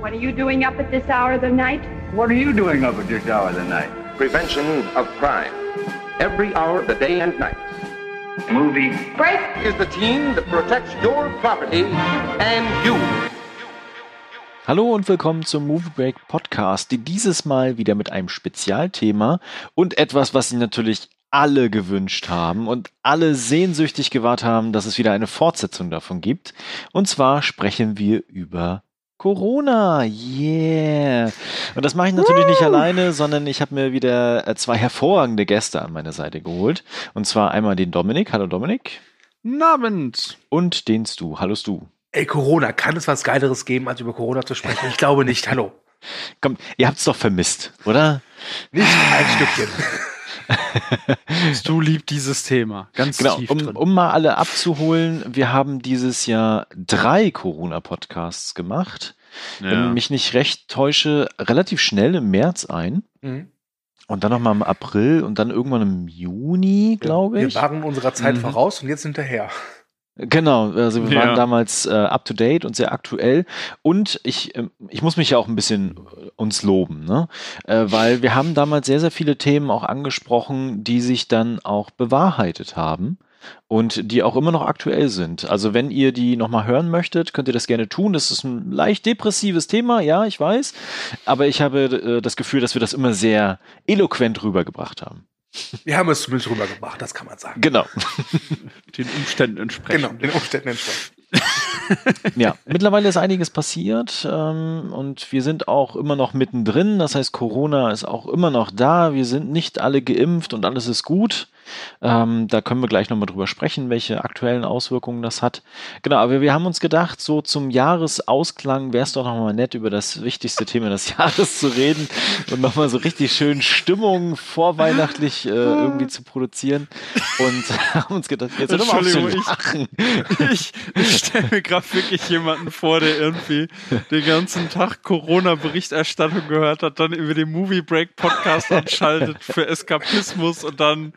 What are you doing up at this hour of the night? What are you doing up at this hour of the night? Prevention of crime. Every hour of the day and night. Movie. Break! Is the team that protects your property and you. Hallo und willkommen zum Movie Break Podcast, die dieses Mal wieder mit einem Spezialthema und etwas, was Sie natürlich alle gewünscht haben und alle sehnsüchtig gewartet haben, dass es wieder eine Fortsetzung davon gibt. Und zwar sprechen wir über Corona, yeah. Und das mache ich natürlich nicht alleine, sondern ich habe mir wieder äh, zwei hervorragende Gäste an meine Seite geholt. Und zwar einmal den Dominik. Hallo Dominik. Abend. Und den Stu. Hallo Stu. Ey, Corona, kann es was Geileres geben, als über Corona zu sprechen? Ich glaube nicht. Hallo. Komm, ihr habt's doch vermisst, oder? Nicht ein Stückchen. Du liebst dieses Thema. Ganz Genau, tief um, drin. um mal alle abzuholen, wir haben dieses Jahr drei Corona-Podcasts gemacht. Wenn ja. ich mich nicht recht täusche, relativ schnell im März ein. Mhm. Und dann nochmal im April und dann irgendwann im Juni, glaube ich. Wir waren unserer Zeit Mhm. voraus und jetzt hinterher. Genau, also wir Ja. waren damals äh, up to date und sehr aktuell. Und ich, ähm, ich muss mich ja auch ein bisschen äh, uns loben, ne? Äh, weil wir haben damals sehr, sehr viele Themen auch angesprochen, die sich dann auch bewahrheitet haben und die auch immer noch aktuell sind. Also wenn ihr die nochmal hören möchtet, könnt ihr das gerne tun. Das ist ein leicht depressives Thema, ja, ich weiß. Aber ich habe äh, das Gefühl, dass wir das immer sehr eloquent rübergebracht haben. Wir haben es zumindest rübergebracht, das kann man sagen. Genau. den Umständen entsprechend. Genau, den Umständen entsprechend. Ja, mittlerweile ist einiges passiert ähm, und wir sind auch immer noch mittendrin. Das heißt, Corona ist auch immer noch da. Wir sind nicht alle geimpft und alles ist gut. Ähm, da können wir gleich nochmal drüber sprechen, welche aktuellen Auswirkungen das hat. Genau, aber wir haben uns gedacht, so zum Jahresausklang wäre es doch nochmal nett, über das wichtigste Thema des Jahres zu reden und nochmal so richtig schön Stimmung vorweihnachtlich äh, irgendwie zu produzieren. Und haben uns gedacht, jetzt auf zu Entschuldigung, ich- lachen. Ich, ich stelle mir gerade wirklich jemanden vor, der irgendwie den ganzen Tag Corona-Berichterstattung gehört hat, dann über den Movie Break Podcast anschaltet für Eskapismus und dann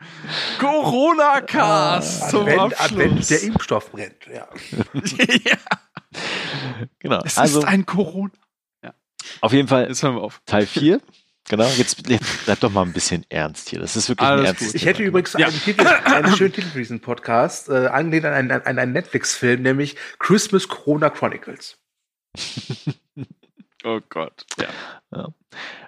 Corona-Cast zum Advent, Abschluss. Advent, der Impfstoff brennt. Ja. ja, Genau. es Also ist ein Corona. auf jeden Fall Jetzt hören wir auf. Teil 4. Genau, jetzt, jetzt bleib doch mal ein bisschen ernst hier. Das ist wirklich ein Alles ernstes gut. Ich hätte Thema. übrigens Ja. einen, Titel, einen schönen Titel für diesen Podcast, äh, angelehnt an einen, an einen Netflix-Film, nämlich Christmas Corona Chronicles. Oh Gott. Ja. Ja.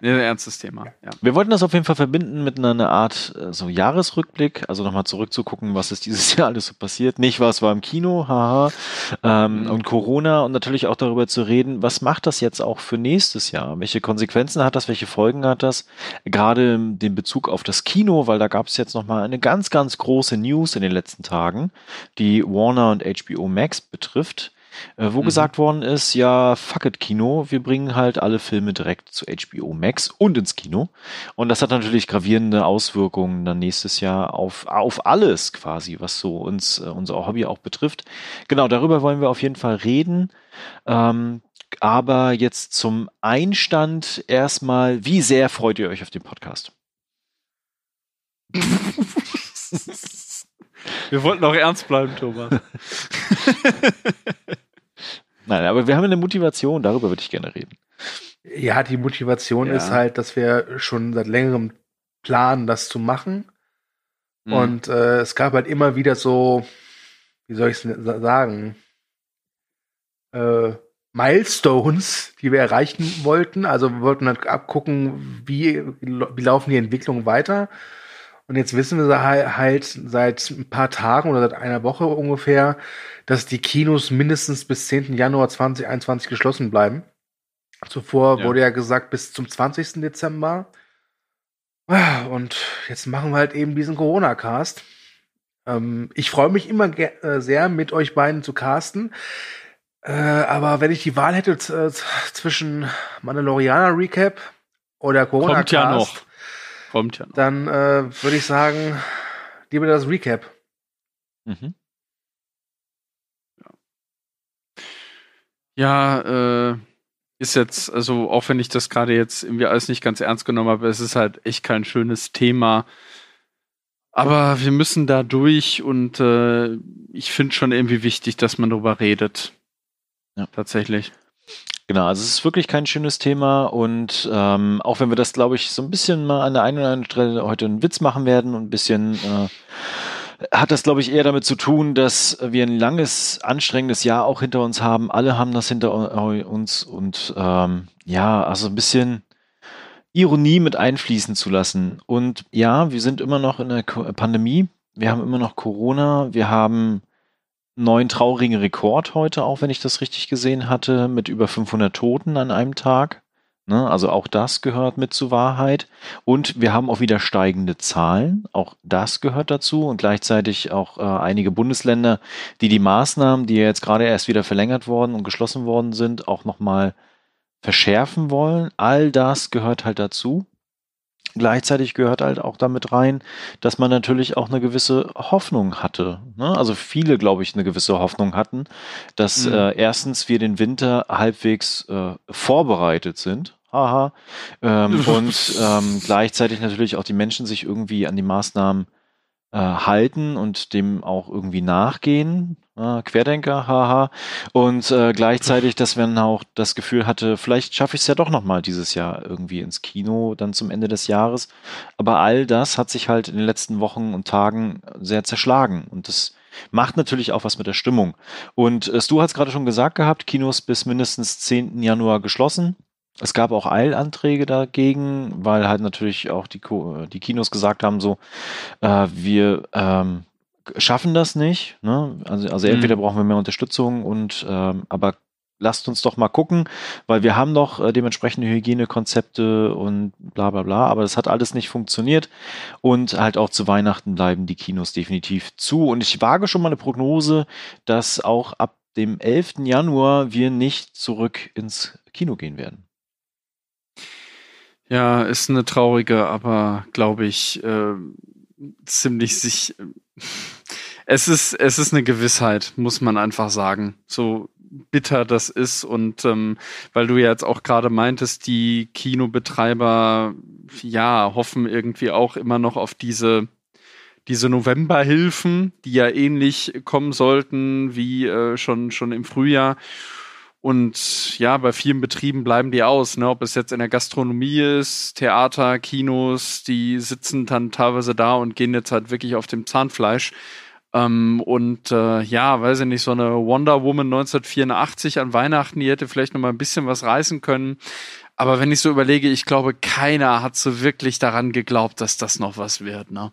Ein ernstes Thema. Ja. Wir wollten das auf jeden Fall verbinden mit einer, einer Art äh, so Jahresrückblick, also nochmal zurückzugucken, was ist dieses Jahr alles so passiert. Nicht, was war im Kino, haha, ähm, Mhm. und Corona und natürlich auch darüber zu reden, was macht das jetzt auch für nächstes Jahr? Welche Konsequenzen hat das? Welche Folgen hat das? Gerade den Bezug auf das Kino, weil da gab es jetzt nochmal eine ganz, ganz große News in den letzten Tagen, die Warner und HBO Max betrifft. Äh, wo Mhm. gesagt worden ist, ja, fuck it Kino, wir bringen halt alle Filme direkt zu HBO Max und ins Kino. Und das hat natürlich gravierende Auswirkungen dann nächstes Jahr auf, auf alles quasi, was so uns, äh, unser Hobby auch betrifft. Genau, darüber wollen wir auf jeden Fall reden. Ähm, aber jetzt zum Einstand erstmal, wie sehr freut ihr euch auf den Podcast? Wir wollten auch ernst bleiben, Thomas. Nein, aber wir haben eine Motivation, darüber würde ich gerne reden. Ja, die Motivation Ja. ist halt, dass wir schon seit längerem planen, das zu machen. Mhm. Und äh, es gab halt immer wieder so, wie soll ich es sagen, äh, Milestones, die wir erreichen wollten. Also wir wollten halt abgucken, wie, wie laufen die Entwicklungen weiter. Und jetzt wissen wir halt seit ein paar Tagen oder seit einer Woche ungefähr, dass die Kinos mindestens bis 10. Januar 2021 geschlossen bleiben. Zuvor Ja. wurde ja gesagt bis zum 20. Dezember. Und jetzt machen wir halt eben diesen Corona-Cast. Ähm, ich freue mich immer äh, sehr, mit euch beiden zu casten. Äh, aber wenn ich die Wahl hätte zwischen Mandalorianer Recap oder Corona Kommt ja noch. Kommt ja noch. dann äh, würde ich sagen, lieber das Recap. Mhm. Ja, äh, ist jetzt, also auch wenn ich das gerade jetzt irgendwie alles nicht ganz ernst genommen habe, es ist halt echt kein schönes Thema. Aber wir müssen da durch und äh, ich finde schon irgendwie wichtig, dass man darüber redet. Ja. Tatsächlich. Genau, also es ist wirklich kein schönes Thema und ähm, auch wenn wir das, glaube ich, so ein bisschen mal an der einen oder anderen Stelle heute einen Witz machen werden und ein bisschen äh, hat das, glaube ich, eher damit zu tun, dass wir ein langes, anstrengendes Jahr auch hinter uns haben. Alle haben das hinter uns und ähm, ja, also ein bisschen Ironie mit einfließen zu lassen. Und ja, wir sind immer noch in der Pandemie. Wir haben immer noch Corona. Wir haben neuen traurigen Rekord heute, auch wenn ich das richtig gesehen hatte, mit über 500 Toten an einem Tag. Ne? Also auch das gehört mit zur Wahrheit. Und wir haben auch wieder steigende Zahlen. Auch das gehört dazu. Und gleichzeitig auch äh, einige Bundesländer, die die Maßnahmen, die jetzt gerade erst wieder verlängert worden und geschlossen worden sind, auch nochmal verschärfen wollen. All das gehört halt dazu. Gleichzeitig gehört halt auch damit rein, dass man natürlich auch eine gewisse Hoffnung hatte. Ne? Also viele, glaube ich, eine gewisse Hoffnung hatten, dass mhm. äh, erstens wir den Winter halbwegs äh, vorbereitet sind. Haha. Ähm, und ähm, gleichzeitig natürlich auch die Menschen sich irgendwie an die Maßnahmen äh, halten und dem auch irgendwie nachgehen. Äh, Querdenker, haha. Und äh, gleichzeitig, dass man auch das Gefühl hatte, vielleicht schaffe ich es ja doch nochmal dieses Jahr irgendwie ins Kino, dann zum Ende des Jahres. Aber all das hat sich halt in den letzten Wochen und Tagen sehr zerschlagen. Und das macht natürlich auch was mit der Stimmung. Und äh, Stu hat es gerade schon gesagt gehabt, Kinos bis mindestens 10. Januar geschlossen. Es gab auch Eilanträge dagegen, weil halt natürlich auch die, die Kinos gesagt haben, so, äh, wir ähm, schaffen das nicht. Ne? Also, also entweder mhm. brauchen wir mehr Unterstützung und ähm, aber lasst uns doch mal gucken, weil wir haben doch äh, dementsprechende Hygienekonzepte und bla bla bla, aber das hat alles nicht funktioniert und halt auch zu Weihnachten bleiben die Kinos definitiv zu und ich wage schon mal eine Prognose, dass auch ab dem 11. Januar wir nicht zurück ins Kino gehen werden. Ja, ist eine traurige, aber glaube ich äh, ziemlich sich. Es ist es ist eine Gewissheit, muss man einfach sagen. So bitter das ist und ähm, weil du ja jetzt auch gerade meintest, die Kinobetreiber ja hoffen irgendwie auch immer noch auf diese diese Novemberhilfen, die ja ähnlich kommen sollten wie äh, schon schon im Frühjahr. Und ja, bei vielen Betrieben bleiben die aus, ne? ob es jetzt in der Gastronomie ist, Theater, Kinos, die sitzen dann teilweise da und gehen jetzt halt wirklich auf dem Zahnfleisch. Ähm, und äh, ja, weiß ich nicht, so eine Wonder Woman 1984 an Weihnachten, die hätte vielleicht noch mal ein bisschen was reißen können. Aber wenn ich so überlege, ich glaube, keiner hat so wirklich daran geglaubt, dass das noch was wird. Ne?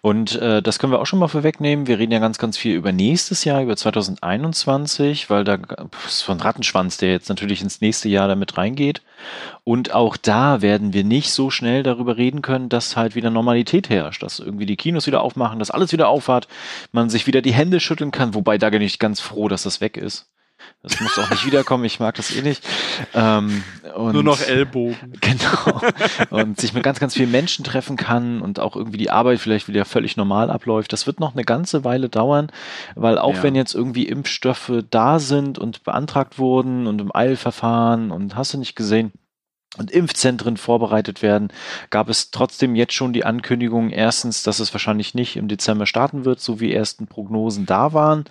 Und äh, das können wir auch schon mal vorwegnehmen. Wir reden ja ganz, ganz viel über nächstes Jahr, über 2021, weil da ist von Rattenschwanz, der jetzt natürlich ins nächste Jahr damit reingeht. Und auch da werden wir nicht so schnell darüber reden können, dass halt wieder Normalität herrscht, dass irgendwie die Kinos wieder aufmachen, dass alles wieder aufhat, man sich wieder die Hände schütteln kann, wobei da bin ich ganz froh, dass das weg ist. Das muss auch nicht wiederkommen, ich mag das eh nicht. Ähm, Nur noch Ellbogen. Genau. Und sich mit ganz, ganz vielen Menschen treffen kann und auch irgendwie die Arbeit vielleicht wieder völlig normal abläuft. Das wird noch eine ganze Weile dauern, weil auch ja. wenn jetzt irgendwie Impfstoffe da sind und beantragt wurden und im Eilverfahren und hast du nicht gesehen, und Impfzentren vorbereitet werden, gab es trotzdem jetzt schon die Ankündigung, erstens, dass es wahrscheinlich nicht im Dezember starten wird, so wie ersten Prognosen da waren.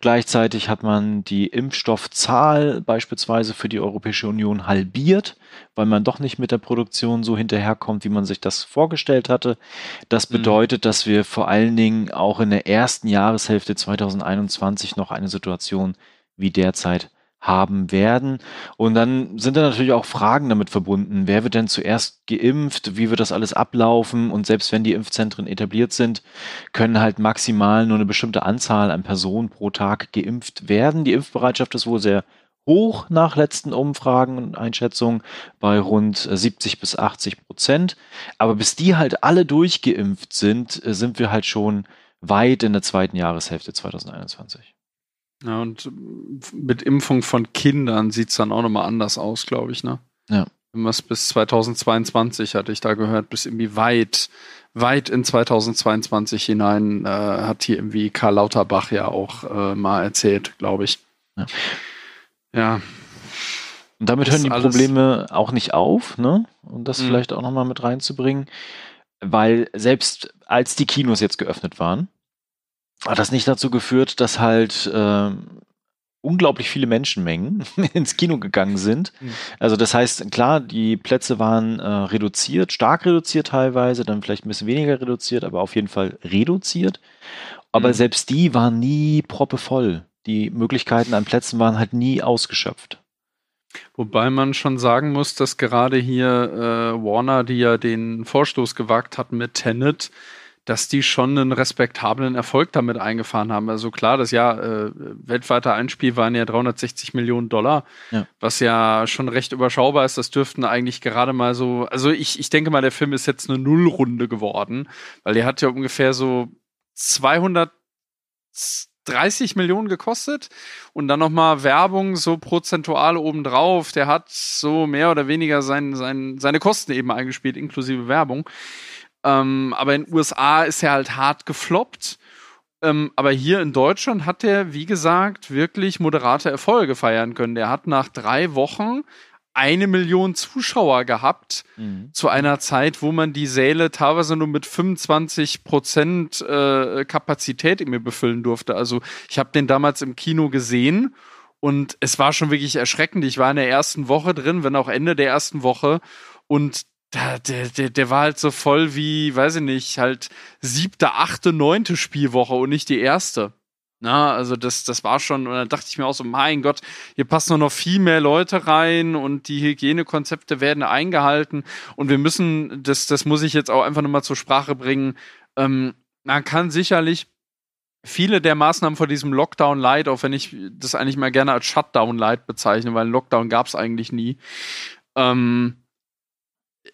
Gleichzeitig hat man die Impfstoffzahl beispielsweise für die Europäische Union halbiert, weil man doch nicht mit der Produktion so hinterherkommt, wie man sich das vorgestellt hatte. Das mhm. bedeutet, dass wir vor allen Dingen auch in der ersten Jahreshälfte 2021 noch eine Situation wie derzeit haben werden. Und dann sind da natürlich auch Fragen damit verbunden. Wer wird denn zuerst geimpft? Wie wird das alles ablaufen? Und selbst wenn die Impfzentren etabliert sind, können halt maximal nur eine bestimmte Anzahl an Personen pro Tag geimpft werden. Die Impfbereitschaft ist wohl sehr hoch nach letzten Umfragen und Einschätzungen bei rund 70 bis 80 Prozent. Aber bis die halt alle durchgeimpft sind, sind wir halt schon weit in der zweiten Jahreshälfte 2021. Ja, und mit Impfung von Kindern sieht es dann auch nochmal anders aus, glaube ich, ne? Ja. Was bis 2022 hatte ich da gehört, bis irgendwie weit, weit in 2022 hinein äh, hat hier irgendwie Karl Lauterbach ja auch äh, mal erzählt, glaube ich. Ja. ja. Und damit hören die Probleme auch nicht auf, ne? Und das mhm. vielleicht auch nochmal mit reinzubringen, weil selbst als die Kinos jetzt geöffnet waren, hat das nicht dazu geführt, dass halt äh, unglaublich viele Menschenmengen ins Kino gegangen sind. Also das heißt, klar, die Plätze waren äh, reduziert, stark reduziert teilweise, dann vielleicht ein bisschen weniger reduziert, aber auf jeden Fall reduziert. Aber Mhm. selbst die waren nie proppevoll. Die Möglichkeiten an Plätzen waren halt nie ausgeschöpft. Wobei man schon sagen muss, dass gerade hier äh, Warner, die ja den Vorstoß gewagt hat mit Tenet, dass die schon einen respektablen Erfolg damit eingefahren haben. Also klar, das Jahr äh, weltweiter Einspiel waren ja 360 Millionen Dollar, Ja. was ja schon recht überschaubar ist. Das dürften eigentlich gerade mal so, also ich, ich denke mal, der Film ist jetzt eine Nullrunde geworden, weil der hat ja ungefähr so 230 Millionen gekostet und dann nochmal Werbung so prozentual obendrauf. Der hat so mehr oder weniger sein, sein, seine Kosten eben eingespielt, inklusive Werbung. Ähm, aber in den USA ist er halt hart gefloppt. Ähm, aber hier in Deutschland hat er, wie gesagt, wirklich moderate Erfolge feiern können. Der hat nach drei Wochen eine Million Zuschauer gehabt zu einer Zeit, wo man die Säle teilweise nur mit 25 Prozent äh, Kapazität irgendwie befüllen durfte. Also ich habe den damals im Kino gesehen und es war schon wirklich erschreckend. Ich war in der ersten Woche drin, wenn auch Ende der ersten Woche und der, der, der war halt so voll wie, weiß ich nicht, halt siebte, achte, neunte Spielwoche und nicht die erste. Na, also das, das war schon, und dann dachte ich mir auch so, mein Gott, hier passen nur noch viel mehr Leute rein und die Hygienekonzepte werden eingehalten und wir müssen, das, das muss ich jetzt auch einfach nochmal zur Sprache bringen, ähm, man kann sicherlich viele der Maßnahmen vor diesem Lockdown Light, auch wenn ich das eigentlich mal gerne als Shutdown Light bezeichne, weil Lockdown gab es eigentlich nie, ähm,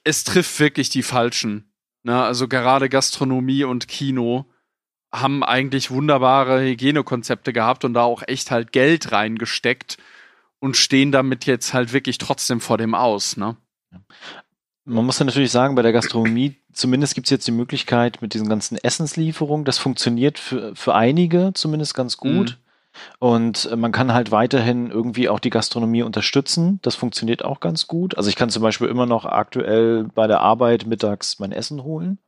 es trifft wirklich die Falschen. Ne? Also gerade Gastronomie und Kino haben eigentlich wunderbare Hygienekonzepte gehabt und da auch echt halt Geld reingesteckt und stehen damit jetzt halt wirklich trotzdem vor dem Aus, ne? Man muss ja natürlich sagen, bei der Gastronomie, zumindest gibt es jetzt die Möglichkeit mit diesen ganzen Essenslieferungen, das funktioniert für, für einige zumindest ganz gut. Und äh, man kann halt weiterhin irgendwie auch die Gastronomie unterstützen. Das funktioniert auch ganz gut. Also ich kann zum Beispiel immer noch aktuell bei der Arbeit mittags mein Essen holen.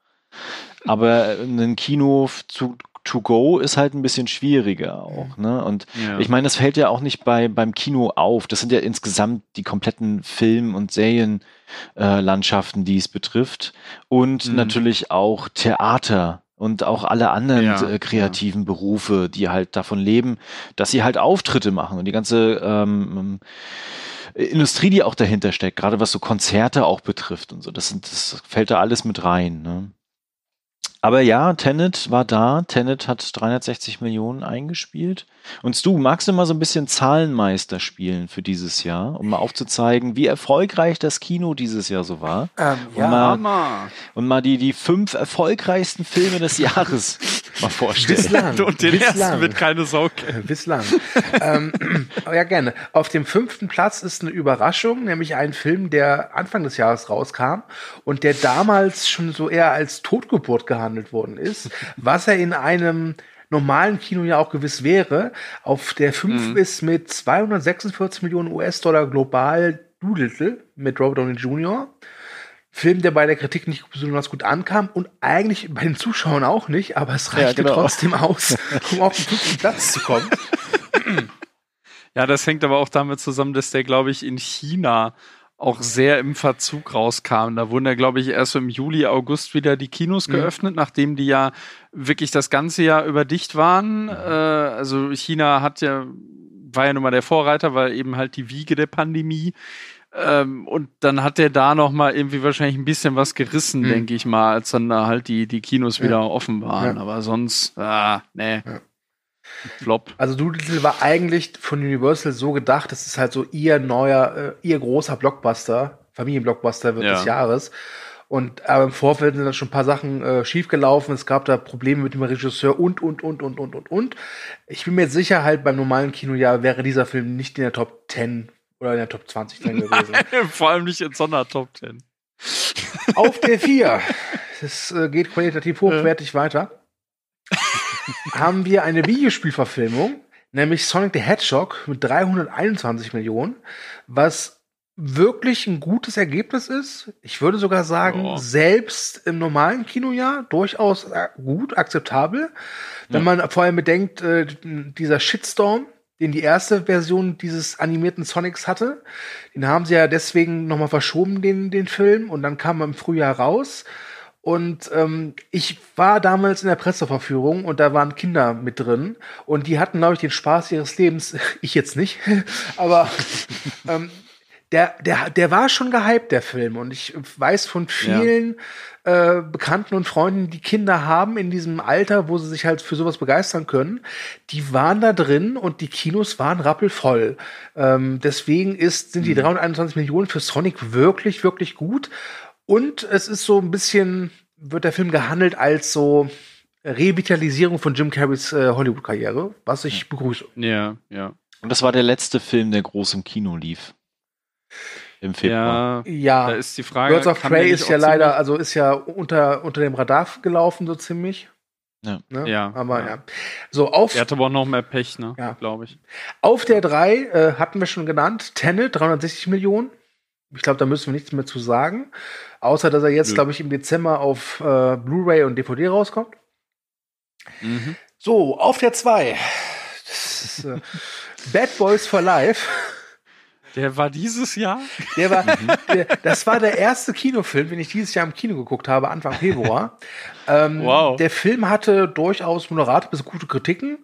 Aber ein Kino zu, to go ist halt ein bisschen schwieriger auch. Ne? Und Ja. ich meine, das fällt ja auch nicht bei, beim Kino auf. Das sind ja insgesamt die kompletten Film- und Serienlandschaften, die es betrifft. Und Mhm. natürlich auch Theater und auch alle anderen Ja, äh, kreativen Berufe, die halt davon leben, dass sie halt Auftritte machen und die ganze ähm, Industrie, die auch dahinter steckt, gerade was so Konzerte auch betrifft und so. Das, sind, das fällt da alles mit rein. Ne? Aber ja, Tenet war da. Tenet hat 360 Millionen eingespielt. Und Stu, magst du mal so ein bisschen Zahlenmeister spielen für dieses Jahr, um mal aufzuzeigen, wie erfolgreich das Kino dieses Jahr so war? Ähm, Und ja, mal, und mal die, die fünf erfolgreichsten Filme des Jahres mal vorstellen. bislang. Und den bislang. ersten wird keine Sau kennen. Bislang. ähm, aber ja, gerne. Auf dem fünften Platz ist eine Überraschung, nämlich ein Film, der Anfang des Jahres rauskam und der damals schon so eher als Totgeburt gehandelt worden ist, was er in einem normalen Kino ja auch gewiss wäre. Auf der 5 ist mit 246 Millionen US-Dollar global Doolittle mit Robert Downey Jr. Film, der bei der Kritik nicht besonders gut ankam und eigentlich bei den Zuschauern auch nicht, aber es reichte genau. trotzdem aus, um auf den fünften Platz zu kommen. Ja, das hängt aber auch damit zusammen, dass der, glaube ich, in China auch sehr im Verzug rauskam. Da wurden ja, glaube ich, erst so im Juli, August wieder die Kinos Mhm. geöffnet, nachdem die ja wirklich das ganze Jahr über dicht waren. Äh, also China hat ja, war ja nun mal der Vorreiter, weil eben halt die Wiege der Pandemie. Ähm, und dann hat der da noch mal irgendwie wahrscheinlich ein bisschen was gerissen, Mhm. denke ich mal, als dann da halt die, die Kinos Ja. wieder offen waren. Ja. Aber sonst, ah, nee. Ja. Flop. Also Doolittle war eigentlich von Universal so gedacht, dass es halt so ihr neuer, äh, ihr großer Blockbuster, Familienblockbuster Ja. des Jahres. Und aber im Vorfeld sind dann schon ein paar Sachen äh, schiefgelaufen. Es gab da Probleme mit dem Regisseur und, und, und, und, und, und, und. Ich bin mir sicher, halt beim normalen Kinojahr wäre dieser Film nicht in der Top 10 oder in der Top 20 drin gewesen. Vor allem nicht in Sondertop 10. Auf der 4, das äh, geht qualitativ hochwertig weiter, haben wir eine Videospielverfilmung, nämlich Sonic the Hedgehog mit 321 Millionen, was wirklich ein gutes Ergebnis ist. Ich würde sogar sagen, Ja. selbst im normalen Kinojahr durchaus gut, akzeptabel. Wenn man vor allem bedenkt, äh, dieser Shitstorm, den die erste Version dieses animierten Sonics hatte. Den haben sie ja deswegen nochmal verschoben, den, den Film, und dann kam er im Frühjahr raus. Und ähm, ich war damals in der Presseverführung und da waren Kinder mit drin und die hatten, glaube ich, den Spaß ihres Lebens. Ich jetzt nicht, aber ähm, der, der, der war schon gehypt, der Film. Und ich weiß von vielen äh, Bekannten und Freunden, die Kinder haben in diesem Alter, wo sie sich halt für sowas begeistern können, die waren da drin und die Kinos waren rappelvoll. Ähm, deswegen ist, sind die 321 Millionen für Sonic wirklich, wirklich gut. Und es ist so ein bisschen, wird der Film gehandelt als so Revitalisierung von Jim Carreys äh, Hollywood-Karriere, was ich begrüße. Ja, ja. Und das war der letzte Film, der groß im Kino lief. Im Februar. Ja, Ja, da ist die Frage. Birds of Prey ist ja leider, also ist ja unter, unter dem Radar gelaufen, so ziemlich. Ja. Ne? Ja, Aber ja. ja. So, auf, Er hatte aber auch noch mehr Pech, ne? Ja. Glaube ich. auf der 3 äh, hatten wir schon genannt, Tenet, 360 Millionen. Ich glaube, da müssen wir nichts mehr zu sagen. Außer, dass er jetzt, glaube ich, im Dezember auf äh, Blu-ray und DVD rauskommt. Mhm. So, auf der 2. Das ist, äh, Bad Boys for Life. Der war dieses Jahr? Der war, der, das war der erste Kinofilm, den ich dieses Jahr im Kino geguckt habe, Anfang Februar. ähm, Wow. Der Film hatte durchaus moderate bis gute Kritiken.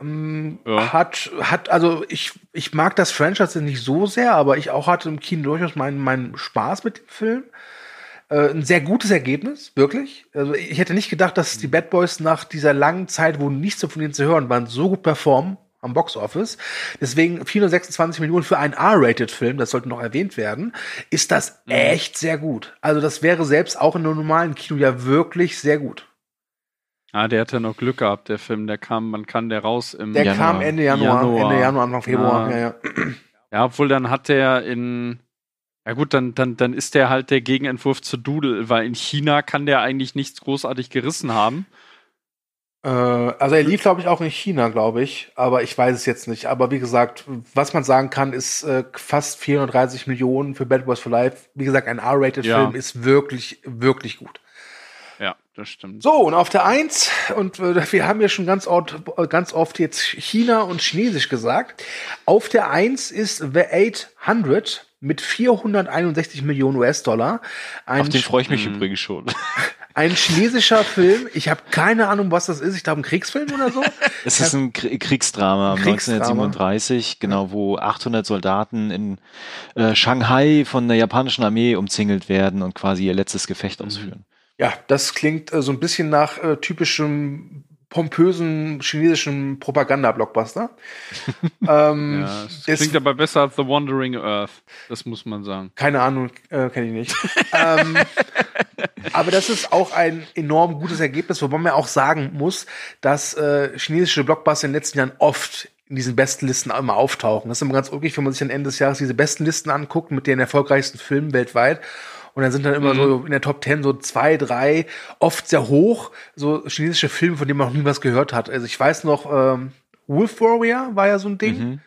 Ähm, Ja. Hat, hat, also ich, ich mag das Franchise nicht so sehr, aber ich auch hatte im Kino durchaus meinen, meinen Spaß mit dem Film. Äh, ein sehr gutes Ergebnis, wirklich. Also ich hätte nicht gedacht, dass die Bad Boys nach dieser langen Zeit, wo nichts von denen zu hören waren, so gut performen am Box Office. Deswegen 426 Millionen für einen R-Rated-Film, das sollte noch erwähnt werden, ist das echt sehr gut. Also das wäre selbst auch in einem normalen Kino ja wirklich sehr gut. Ah, der hatte noch Glück gehabt, der Film. Der kam, man kann der raus im. Der Januar. kam Ende Januar, Januar. Ende Januar, Anfang Februar. Ja. Ja, ja. Ja, obwohl dann hat der in. Ja gut, dann, dann, dann ist der halt der Gegenentwurf zu Doodle, weil in China kann der eigentlich nichts großartig gerissen haben. Äh, also er lief, glaube ich, auch in China, glaube ich, aber ich weiß es jetzt nicht. Aber wie gesagt, was man sagen kann, ist äh, fast 430 Millionen für Bad Boys for Life. Wie gesagt, ein R-Rated-Film Ja. ist wirklich, wirklich gut. Ja, das stimmt. So, und auf der Eins und äh, wir haben ja schon ganz oft, ganz oft jetzt China und Chinesisch gesagt. Auf der Eins ist The 800 mit 461 Millionen US-Dollar. Auf den freue ich mich Mhm. übrigens schon. ein chinesischer Film. Ich habe keine Ahnung, was das ist. Ich glaube, ein Kriegsfilm oder so. Es ist ein Krie- Kriegsdrama, Kriegsdrama. 1937, genau, wo 800 Soldaten in äh, Shanghai von der japanischen Armee umzingelt werden und quasi ihr letztes Gefecht ausführen. Ja, das klingt äh, so ein bisschen nach äh, typischem pompösen chinesischen Propaganda-Blockbuster. ähm, Ja, klingt aber besser als The Wandering Earth. Das muss man sagen. Keine Ahnung, äh, kenne ich nicht. ähm, aber das ist auch ein enorm gutes Ergebnis, wobei man auch sagen muss, dass äh, chinesische Blockbuster in den letzten Jahren oft in diesen Bestenlisten immer auftauchen. Das ist immer ganz ulkig, wenn man sich am Ende des Jahres diese Bestenlisten anguckt mit den erfolgreichsten Filmen weltweit. Und dann sind dann immer so in der Top 10 so zwei, drei, oft sehr hoch, so chinesische Filme, von denen man noch nie was gehört hat. Also ich weiß noch, ähm, Wolf Warrior war ja so ein Ding. Mhm.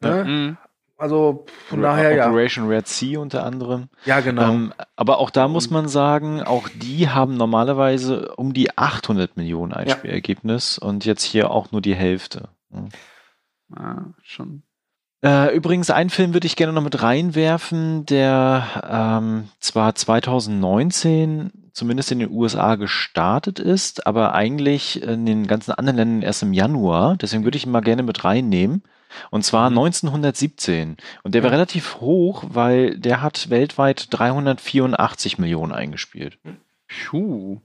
Ne? Mhm. Also von daher ja. Operation Red Sea unter anderem. Ja, genau. Ähm, aber auch da muss man sagen, auch die haben normalerweise um die 800 Millionen Einspielergebnis und jetzt hier auch nur die Hälfte. Ah, schon. Äh, übrigens, einen Film würde ich gerne noch mit reinwerfen, der ähm, zwar 2019 zumindest in den USA gestartet ist, aber eigentlich in den ganzen anderen Ländern erst im Januar. Deswegen würde ich ihn mal gerne mit reinnehmen. Und zwar Mhm. 1917. Und der war relativ hoch, weil der hat weltweit 384 Millionen eingespielt. Puh.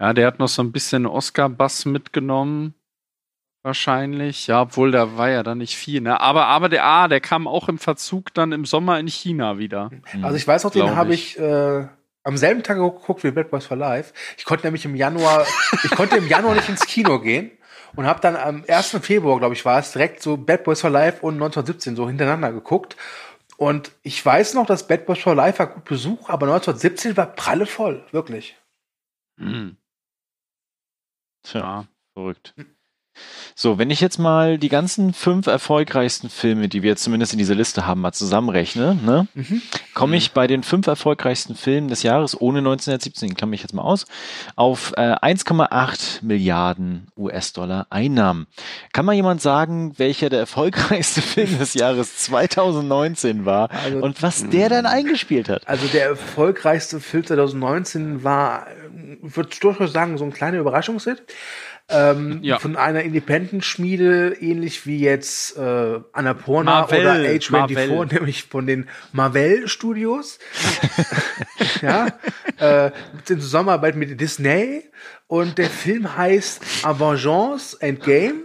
Ja, der hat noch so ein bisschen Oscar-Bass mitgenommen. Wahrscheinlich. Ja, obwohl da war ja dann nicht viel, ne? Aber, aber der, ah, der kam auch im Verzug dann im Sommer in China wieder. Also ich weiß noch, den habe ich. äh, am selben Tag geguckt wie Bad Boys for Life. Ich konnte nämlich im Januar, ich konnte im Januar nicht ins Kino gehen und habe dann am 1. Februar, glaube ich, war es, direkt so Bad Boys for Life und 1917 so hintereinander geguckt. Und ich weiß noch, dass Bad Boys for Life war gut Besuch, aber 1917 war pralle voll, wirklich. Mhm. Tja, Ja. verrückt. So, wenn ich jetzt mal die ganzen fünf erfolgreichsten Filme, die wir jetzt zumindest in dieser Liste haben, mal zusammenrechne, ne, Mhm. komme ich bei den fünf erfolgreichsten Filmen des Jahres ohne 1917, klamme ich jetzt mal aus, auf äh, 1,8 Milliarden US-Dollar Einnahmen. Kann mal jemand sagen, welcher der erfolgreichste Film des Jahres 2019 war Also- und was der dann eingespielt hat? Also der erfolgreichste Film 2019 war, ich würde durchaus sagen, so ein kleiner Überraschungshit. Ähm, Ja. Von einer Independent-Schmiede, ähnlich wie jetzt äh, Annapurna Marvel, oder A24, Marvel. nämlich von den Marvel Studios. ja, äh, in Zusammenarbeit mit Disney. Und der Film heißt Avengers Endgame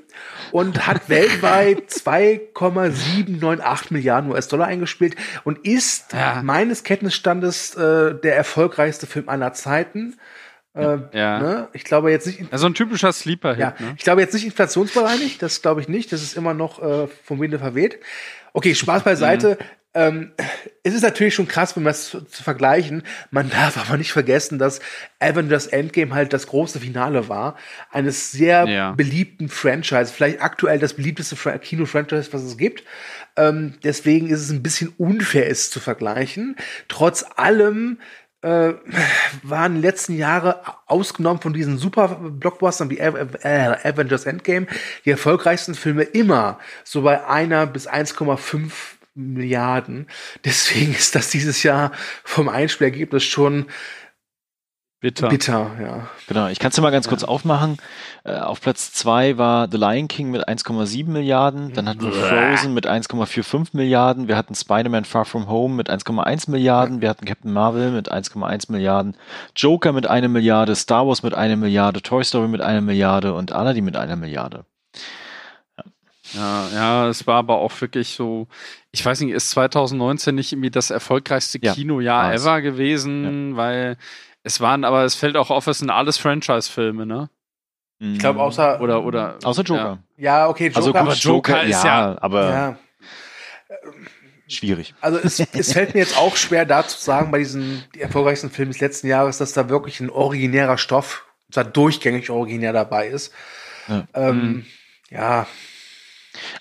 und hat weltweit 2,798 Milliarden US-Dollar eingespielt und ist Ja. meines Kenntnisstandes äh, der erfolgreichste Film aller Zeiten. Äh, Ja. ne? Ich glaube jetzt nicht, Also ein typischer Sleeper-Hit, ja, ne? ich glaube jetzt nicht inflationsbereinigt, das glaube ich nicht, das ist immer noch äh, vom Winde verweht. Okay, Spaß beiseite. Ähm, es ist natürlich schon krass, wenn man es zu, zu vergleichen. Man darf aber nicht vergessen, dass Avengers Endgame halt das große Finale war. Eines sehr Ja. beliebten Franchise, vielleicht aktuell das beliebteste Fra Kino-Franchise, was es gibt. Ähm, deswegen ist es ein bisschen unfair, es zu vergleichen. Trotz allem äh, waren die letzten Jahre ausgenommen von diesen super Blockbustern wie äh, Avengers Endgame die erfolgreichsten Filme immer so bei einer bis 1,5 Milliarden. Deswegen ist das dieses Jahr vom Einspielergebnis schon Bitter. bitter, ja. Genau, ich kann es dir mal ganz kurz aufmachen. Äh, auf Platz zwei war The Lion King mit 1,7 Milliarden. Dann hatten wir Frozen mit 1,45 Milliarden. Wir hatten Spider-Man Far From Home mit 1,1 Milliarden. Wir hatten Captain Marvel mit 1,1 Milliarden. Joker mit einer Milliarde. Star Wars mit einer Milliarde. Toy Story mit einer Milliarde. Und Aladdin mit einer Milliarde. Ja, ja, es war aber auch wirklich so, ich weiß nicht, ist 2019 nicht irgendwie das erfolgreichste Ja, Kinojahr ever gewesen, weil es waren, aber es fällt auch auf, es sind alles Franchise-Filme, ne? Ich glaube, außer, Oder, oder. Außer Joker. ja, okay, Joker, Also gut, aber Joker Joker, ist ja, ja- aber ja. schwierig. Also es, es fällt mir jetzt auch schwer, da zu sagen, bei diesen die erfolgreichsten Filmen des letzten Jahres, dass da wirklich ein originärer Stoff, zwar durchgängig originär dabei ist. Ja. Ähm, ja,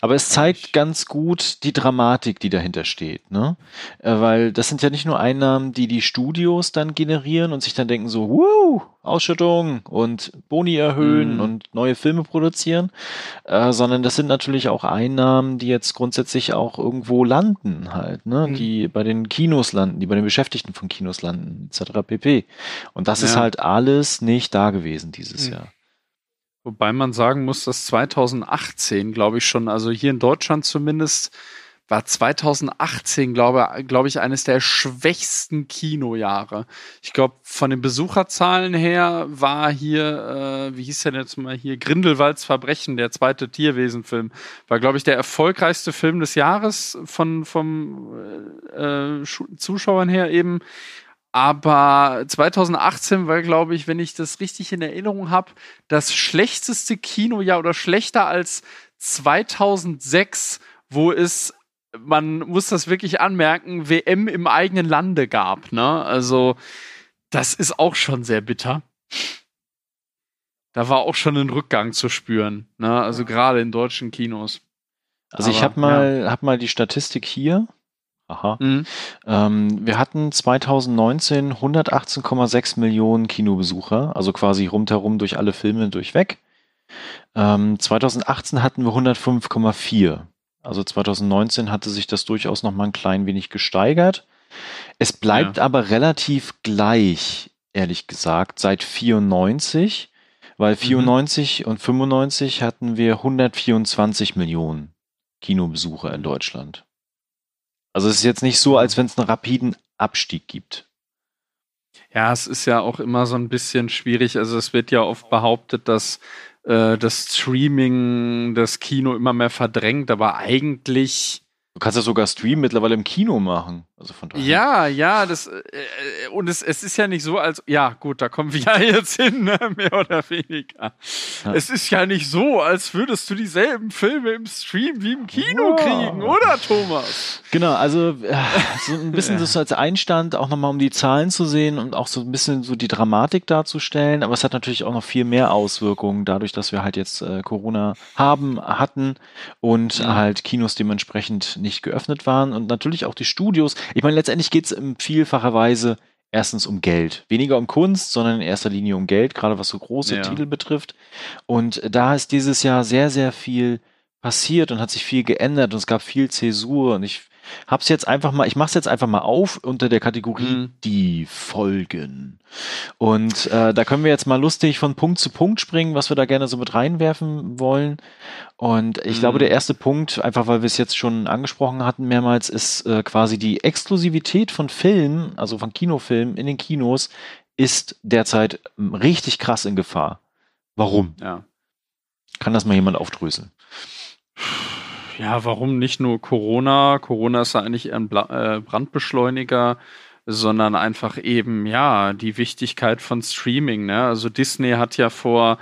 Aber es zeigt ganz gut die Dramatik, die dahinter steht, ne? Äh, Weil das sind ja nicht nur Einnahmen, die die Studios dann generieren und sich dann denken so, wuh, Ausschüttung und Boni erhöhen Mhm. und neue Filme produzieren, äh, sondern das sind natürlich auch Einnahmen, die jetzt grundsätzlich auch irgendwo landen halt, ne? Mhm. Die bei den Kinos landen, die bei den Beschäftigten von Kinos landen, etc. pp. Und das ist Ja. halt alles nicht da gewesen dieses Mhm. Jahr. Wobei man sagen muss, dass 2018, glaube ich schon, also hier in Deutschland zumindest, war 2018, glaube, glaube ich, eines der schwächsten Kinojahre. Ich glaube, von den Besucherzahlen her war hier, äh, wie hieß denn jetzt mal hier, Grindelwalds Verbrechen, der zweite Tierwesenfilm, war, glaube ich, der erfolgreichste Film des Jahres von, vom äh, Zuschauern her eben. Aber 2018 war, glaube ich, wenn ich das richtig in Erinnerung habe, das schlechteste Kinojahr oder schlechter als 2006, wo es, man muss das wirklich anmerken, WM im eigenen Lande gab. Ne? Also das ist auch schon sehr bitter. Da war auch schon ein Rückgang zu spüren. Ne? Also gerade in deutschen Kinos. Also ich Aber, habe mal, hab mal die Statistik hier. Aha. Ja. Mhm. Ähm, wir hatten 2019 118,6 Millionen Kinobesucher, also quasi rundherum durch alle Filme durchweg. Ähm, 2018 hatten wir 105,4. Also 2019 hatte sich das durchaus noch mal ein klein wenig gesteigert. Es bleibt aber relativ gleich, ehrlich gesagt, seit 94, weil 94 und 95 hatten wir 124 Millionen Kinobesucher in Deutschland. Also es ist jetzt nicht so, als wenn es einen rapiden Abstieg gibt. Ja, es ist ja auch immer so ein bisschen schwierig. Also es wird ja oft behauptet, dass äh, das Streaming das Kino immer mehr verdrängt, aber eigentlich Du kannst ja sogar Stream mittlerweile im Kino machen. Also von daher. ja, ja, das äh, äh, und es, es ist ja nicht so, als ja gut, da kommen wir ja jetzt hin, ne, mehr oder weniger. Ja. Es ist ja nicht so, als würdest du dieselben Filme im Stream wie im Kino Ja. kriegen, oder Thomas? Genau, also äh, so ein bisschen das so als Einstand, auch nochmal um die Zahlen zu sehen und auch so ein bisschen so die Dramatik darzustellen. Aber es hat natürlich auch noch viel mehr Auswirkungen, dadurch, dass wir halt jetzt äh, Corona haben, hatten und Mhm. halt Kinos dementsprechend nicht geöffnet waren und natürlich auch die Studios. Ich meine, letztendlich geht es in vielfacher Weise erstens um Geld. Weniger um Kunst, sondern in erster Linie um Geld, gerade was so große Ja. Titel betrifft. Und da ist dieses Jahr sehr, sehr viel passiert und hat sich viel geändert und es gab viel Zäsur und ich hab's jetzt einfach mal, ich mach's jetzt einfach mal auf unter der Kategorie Mhm. die Folgen. Und äh, da können wir jetzt mal lustig von Punkt zu Punkt springen, was wir da gerne so mit reinwerfen wollen. Und ich Mhm. glaube, der erste Punkt, einfach weil wir es jetzt schon angesprochen hatten mehrmals, ist äh, quasi die Exklusivität von Filmen, also von Kinofilmen in den Kinos, ist derzeit ähm, richtig krass in Gefahr. Warum? Ja. Kann das mal jemand aufdröseln? Ja, warum nicht nur Corona? Corona ist ja eigentlich eher ein äh, Brandbeschleuniger, sondern einfach eben, ja, die Wichtigkeit von Streaming. Ne? Also Disney hat ja vor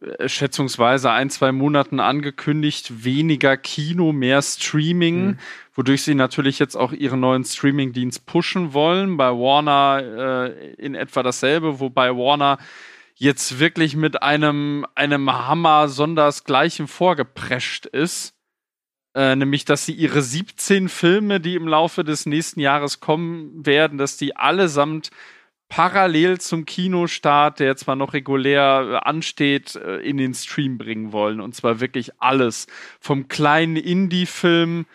äh, schätzungsweise ein, zwei Monaten angekündigt, weniger Kino, mehr Streaming, Mhm. wodurch sie natürlich jetzt auch ihren neuen Streaming-Dienst pushen wollen. Bei Warner äh, in etwa dasselbe, wobei Warner jetzt wirklich mit einem, einem Hammer sondersgleichen vorgeprescht ist. Äh, nämlich, dass sie ihre 17 Filme, die im Laufe des nächsten Jahres kommen werden, dass die allesamt parallel zum Kinostart, der zwar noch regulär äh, ansteht, äh, in den Stream bringen wollen. Und zwar wirklich alles. Vom kleinen Indie-Film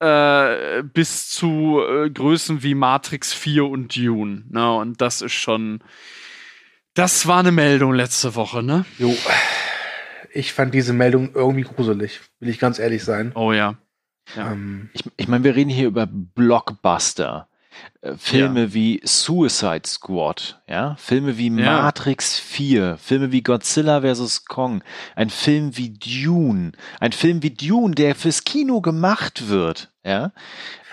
äh, bis zu äh, Größen wie Matrix 4 und Dune. Ne? Und das ist schon. Das war eine Meldung letzte Woche, ne? Jo. Ich fand diese Meldung irgendwie gruselig, will ich ganz ehrlich sein. Oh ja. Ja. Ähm, Ich, ich meine, wir reden hier über Blockbuster. Äh, Filme wie Suicide Squad, ja, Filme wie Ja. Matrix 4, Filme wie Godzilla vs. Kong, ein Film wie Dune, ein Film wie Dune, der fürs Kino gemacht wird, ja,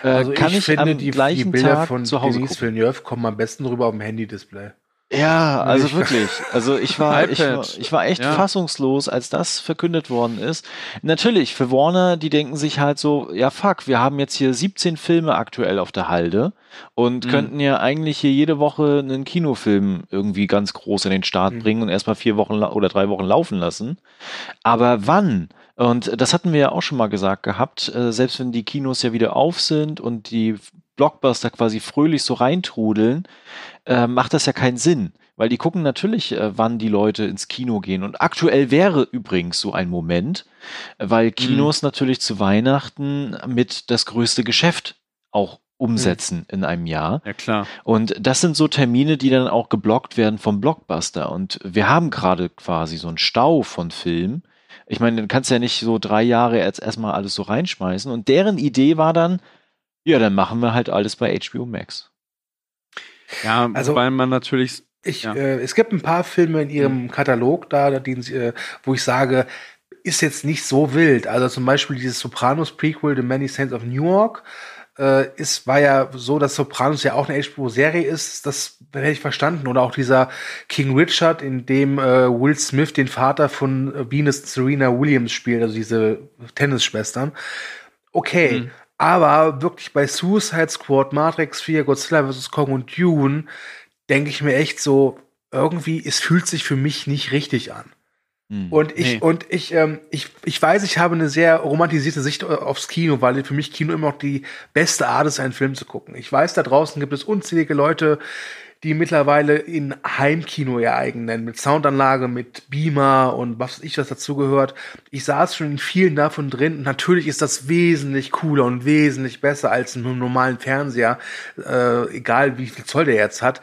äh, also kann ich, ich, finde, am die, die gleichen Bilder Tag von zu Hause Denis gucken. Villeneuve kommen am besten rüber auf dem Handy-Display. Ja, also Ich- wirklich. Also ich war, ich war, ich war echt Ja. fassungslos, als das verkündet worden ist. Natürlich, für Warner, die denken sich halt so, ja fuck, wir haben jetzt hier 17 Filme aktuell auf der Halde und Mhm. könnten ja eigentlich hier jede Woche einen Kinofilm irgendwie ganz groß in den Start Mhm. bringen und erstmal vier Wochen oder drei Wochen laufen lassen. Aber wann? Und das hatten wir ja auch schon mal gesagt gehabt, äh, selbst wenn die Kinos ja wieder auf sind und die Blockbuster quasi fröhlich so reintrudeln, äh, macht das ja keinen Sinn. Weil die gucken natürlich, äh, wann die Leute ins Kino gehen. Und aktuell wäre übrigens so ein Moment, äh, weil Kinos natürlich zu Weihnachten mit das größte Geschäft auch umsetzen in einem Jahr. Ja, klar. Und das sind so Termine, die dann auch geblockt werden vom Blockbuster. Und wir haben gerade quasi so einen Stau von Filmen. Ich meine, dann kannst du ja nicht so drei Jahre jetzt erstmal alles so reinschmeißen. Und deren Idee war dann, ja, dann machen wir halt alles bei HBO Max. Ja, Also- weil man natürlich. Ich, Ja. äh, es gibt ein paar Filme in ihrem Katalog da, den sie, äh, wo ich sage, ist jetzt nicht so wild. Also zum Beispiel dieses Sopranos-Prequel, The Many Saints of Newark, äh, ist, war ja so, dass Sopranos ja auch eine HBO-Serie ist. Das hätte ich verstanden. Oder auch dieser King Richard, in dem äh, Will Smith den Vater von Venus Serena Williams spielt, also diese Tennisschwestern. Okay, Mhm. Aber wirklich bei Suicide Squad, Matrix 4, Godzilla vs. Kong und Dune denke ich mir echt so, irgendwie, es fühlt sich für mich nicht richtig an. Hm. Und ich, Nee. und ich, ähm, ich, ich weiß, ich habe eine sehr romantisierte Sicht äh, aufs Kino, weil für mich Kino immer noch die beste Art ist, einen Film zu gucken. Ich weiß, da draußen gibt es unzählige Leute, die mittlerweile in Heimkino ihr eigen nennen, mit Soundanlage, mit Beamer und was weiß ich, was dazugehört. Ich saß schon in vielen davon drin und natürlich ist das wesentlich cooler und wesentlich besser als in einem normalen Fernseher, äh, egal wie viel Zoll der jetzt hat.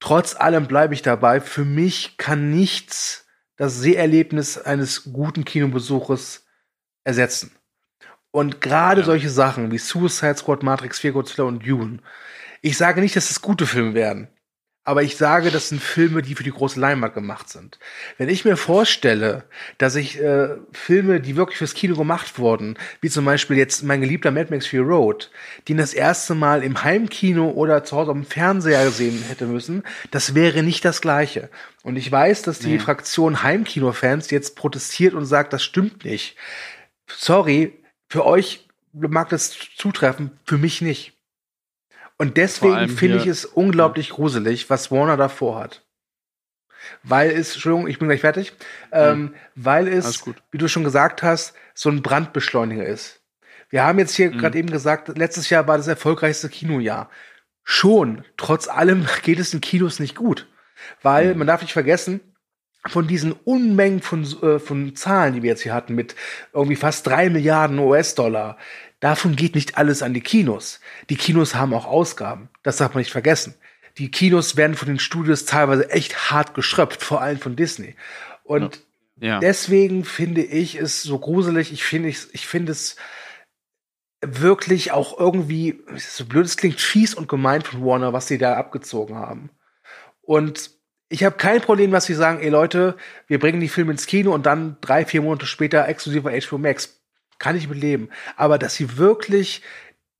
Trotz allem bleibe ich dabei. Für mich kann nichts das Seherlebnis eines guten Kinobesuches ersetzen. Und gerade Ja. solche Sachen wie Suicide Squad, Matrix 4, Godzilla und Dune. Ich sage nicht, dass es gute Filme werden. Aber ich sage, das sind Filme, die für die große Leinwand gemacht sind. Wenn ich mir vorstelle, dass ich äh, Filme, die wirklich fürs Kino gemacht wurden, wie zum Beispiel jetzt mein geliebter Mad Max Fury Road, den das erste Mal im Heimkino oder zu Hause auf dem Fernseher sehen hätte müssen, das wäre nicht das Gleiche. Und ich weiß, dass die Nee. Fraktion Heimkino-Fans jetzt protestiert und sagt, das stimmt nicht. Sorry, für euch mag das zutreffen, für mich nicht. Und deswegen finde ich es unglaublich gruselig, was Warner davor hat. Weil es, Entschuldigung, ich bin gleich fertig, ähm, weil Alles es, wie du schon gesagt hast, so ein Brandbeschleuniger ist. Wir haben jetzt hier mhm. gerade eben gesagt, letztes Jahr war das erfolgreichste Kinojahr. Schon, trotz allem geht es in Kinos nicht gut. Weil, mhm. man darf nicht vergessen, von diesen Unmengen von, äh, von Zahlen, die wir jetzt hier hatten, mit irgendwie fast drei Milliarden US-Dollar, davon geht nicht alles an die Kinos. Die Kinos haben auch Ausgaben. Das darf man nicht vergessen. Die Kinos werden von den Studios teilweise echt hart geschröpft, vor allem von Disney. Und ja. deswegen finde ich es so gruselig. Ich finde ich, ich finde es wirklich auch irgendwie, so blöd es klingt, fies und gemein von Warner, was sie da abgezogen haben. Und ich habe kein Problem, dass sie sagen, ey Leute, wir bringen die Filme ins Kino und dann drei, vier Monate später exklusiver HBO Max. Kann ich mit leben. Aber dass sie wirklich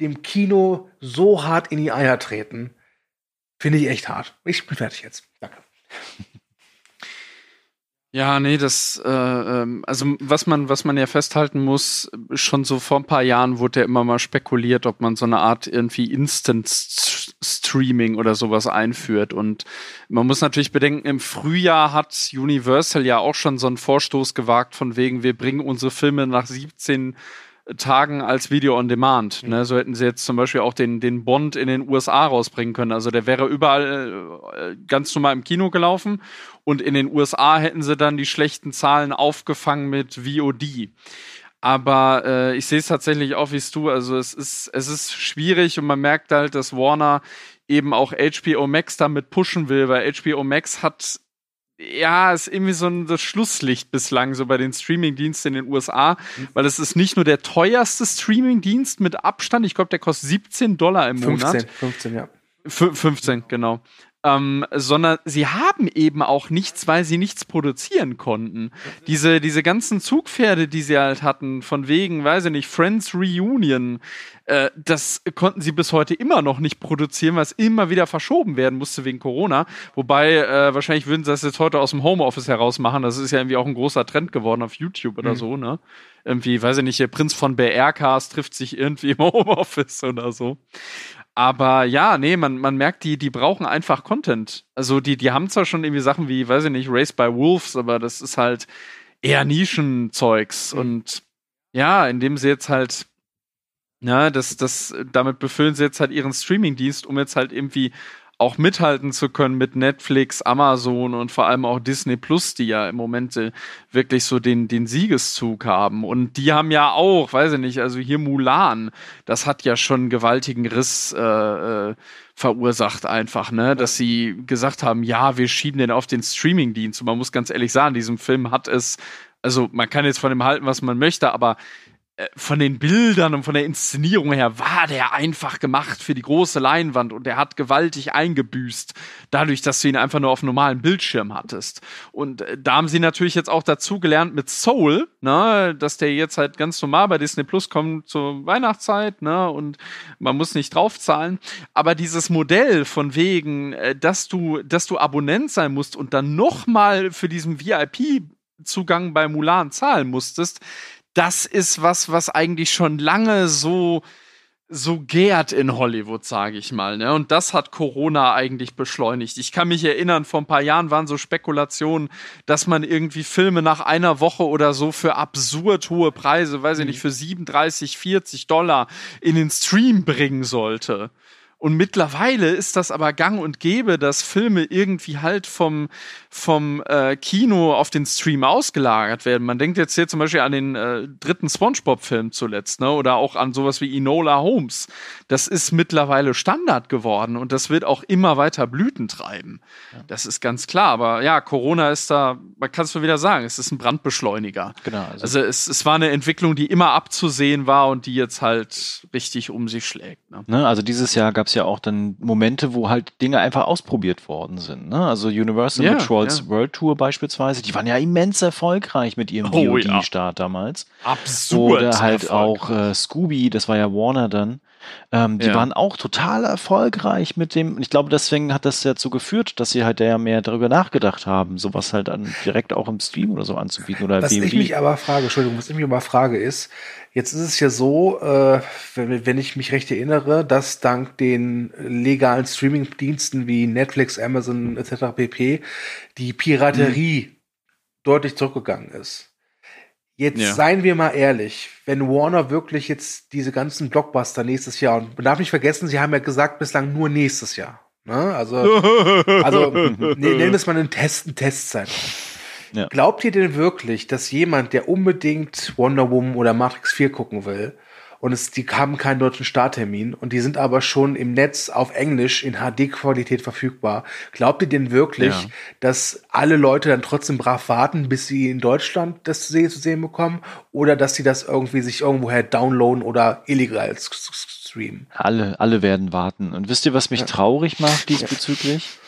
dem Kino so hart in die Eier treten, finde ich echt hart. Ich bin fertig jetzt. Danke. Ja, nee, das, äh, ähm, also was man, was man ja festhalten muss, schon so vor ein paar Jahren wurde ja immer mal spekuliert, ob man so eine Art irgendwie Instant Streaming oder sowas einführt. Und man muss natürlich bedenken, im Frühjahr hat Universal ja auch schon so einen Vorstoß gewagt, von wegen, wir bringen unsere Filme nach 17 Tagen als Video on Demand. Mhm. Ne? So hätten sie jetzt zum Beispiel auch den, den Bond in den USA rausbringen können. Also der wäre überall äh, ganz normal im Kino gelaufen und in den USA hätten sie dann die schlechten Zahlen aufgefangen mit VOD. Aber äh, ich sehe es tatsächlich auch wie es du. Also es ist, es ist schwierig und man merkt halt, dass Warner eben auch HBO Max damit pushen will, weil HBO Max hat ja, ist irgendwie so ein das Schlusslicht bislang so bei den Streamingdiensten in den USA, mhm. weil es ist nicht nur der teuerste Streamingdienst mit Abstand, ich glaube, der kostet 17 Dollar im 15, Monat. 15, ja. F 15, genau ähm, sondern sie haben eben auch nichts, weil sie nichts produzieren konnten. Diese, diese ganzen Zugpferde, die sie halt hatten, von wegen, weiß ich nicht, Friends Reunion, äh, das konnten sie bis heute immer noch nicht produzieren, weil es immer wieder verschoben werden musste wegen Corona. Wobei, äh, wahrscheinlich würden sie das jetzt heute aus dem Homeoffice heraus machen. Das ist ja irgendwie auch ein großer Trend geworden auf YouTube oder mhm. so, ne? Irgendwie, weiß ich nicht, der Prinz von BR-Cast trifft sich irgendwie im Homeoffice oder so. Aber ja, nee, man, man merkt, die, die brauchen einfach Content. Also die, die haben zwar schon irgendwie Sachen wie, weiß ich nicht, Race by Wolves, aber das ist halt eher Nischenzeugs. Mhm. Und ja, indem sie jetzt halt, ja, das, das, damit befüllen sie jetzt halt ihren Streamingdienst, um jetzt halt irgendwie auch mithalten zu können mit Netflix, Amazon und vor allem auch Disney Plus, die ja im Moment äh, wirklich so den, den Siegeszug haben. Und die haben ja auch, weiß ich nicht, also hier Mulan, das hat ja schon einen gewaltigen Riss äh, äh, verursacht einfach, ne, dass sie gesagt haben, ja, wir schieben den auf den Streamingdienst. Und man muss ganz ehrlich sagen, diesem Film hat es, also man kann jetzt von dem halten, was man möchte, aber von den Bildern und von der Inszenierung her war der einfach gemacht für die große Leinwand und der hat gewaltig eingebüßt, dadurch, dass du ihn einfach nur auf normalen Bildschirm hattest. Und äh, da haben sie natürlich jetzt auch dazu gelernt mit Soul, ne, dass der jetzt halt ganz normal bei Disney Plus kommt zur Weihnachtszeit, ne, und man muss nicht draufzahlen. Aber dieses Modell von wegen, äh, dass du, dass du Abonnent sein musst und dann nochmal für diesen VIP Zugang bei Mulan zahlen musstest, das ist was, was eigentlich schon lange so so gärt in Hollywood, sage ich mal. Ne? Und das hat Corona eigentlich beschleunigt. Ich kann mich erinnern, vor ein paar Jahren waren so Spekulationen, dass man irgendwie Filme nach einer Woche oder so für absurd hohe Preise, weiß ich nicht, für 37, 40 Dollar in den Stream bringen sollte. Und mittlerweile ist das aber gang und gäbe, dass Filme irgendwie halt vom, vom äh, Kino auf den Stream ausgelagert werden. Man denkt jetzt hier zum Beispiel an den äh, dritten Spongebob-Film zuletzt, ne? Oder auch an sowas wie Enola Holmes. Das ist mittlerweile Standard geworden und das wird auch immer weiter Blüten treiben. Ja. Das ist ganz klar. Aber ja, Corona ist da, man kann es nur wieder sagen, es ist ein Brandbeschleuniger. Genau. Also, also es, es war eine Entwicklung, die immer abzusehen war und die jetzt halt richtig um sich schlägt. Ne? Ne, also dieses Jahr gab es ja auch dann Momente, wo halt Dinge einfach ausprobiert worden sind. Ne? Also Universal ja, mit Trolls ja. World Tour beispielsweise, die waren ja immens erfolgreich mit ihrem oh, VOD-Start ja. damals. Absurd. Oder halt auch äh, Scooby, das war ja Warner dann. Ähm, die waren auch total erfolgreich mit dem. Ich glaube, deswegen hat das dazu geführt, dass sie halt ja mehr darüber nachgedacht haben, sowas halt dann direkt auch im Stream oder so anzubieten oder Was ich mich aber frage, Entschuldigung, was ich mich aber frage ist, Jetzt ist es ja so, äh, wenn, wenn, ich mich recht erinnere, dass dank den legalen Streaming-Diensten wie Netflix, Amazon etc. pp. die Piraterie mhm. deutlich zurückgegangen ist. Jetzt Ja. seien wir mal ehrlich, wenn Warner wirklich jetzt diese ganzen Blockbuster nächstes Jahr, und man darf nicht vergessen, sie haben ja gesagt, bislang nur nächstes Jahr. Ne? Also, also ne, nennen wir es mal einen Test, einen Testzeitraum. Ja. Glaubt ihr denn wirklich, dass jemand, der unbedingt Wonder Woman oder Matrix 4 gucken will, und es, die haben keinen deutschen Starttermin und die sind aber schon im Netz auf Englisch in HD-Qualität verfügbar. Glaubt ihr denn wirklich, Ja. dass alle Leute dann trotzdem brav warten, bis sie in Deutschland das zu sehen, zu sehen bekommen? Oder dass sie das irgendwie sich irgendwoher downloaden oder illegal streamen? Alle, alle werden warten. Und wisst ihr, was mich traurig macht diesbezüglich? Mhm.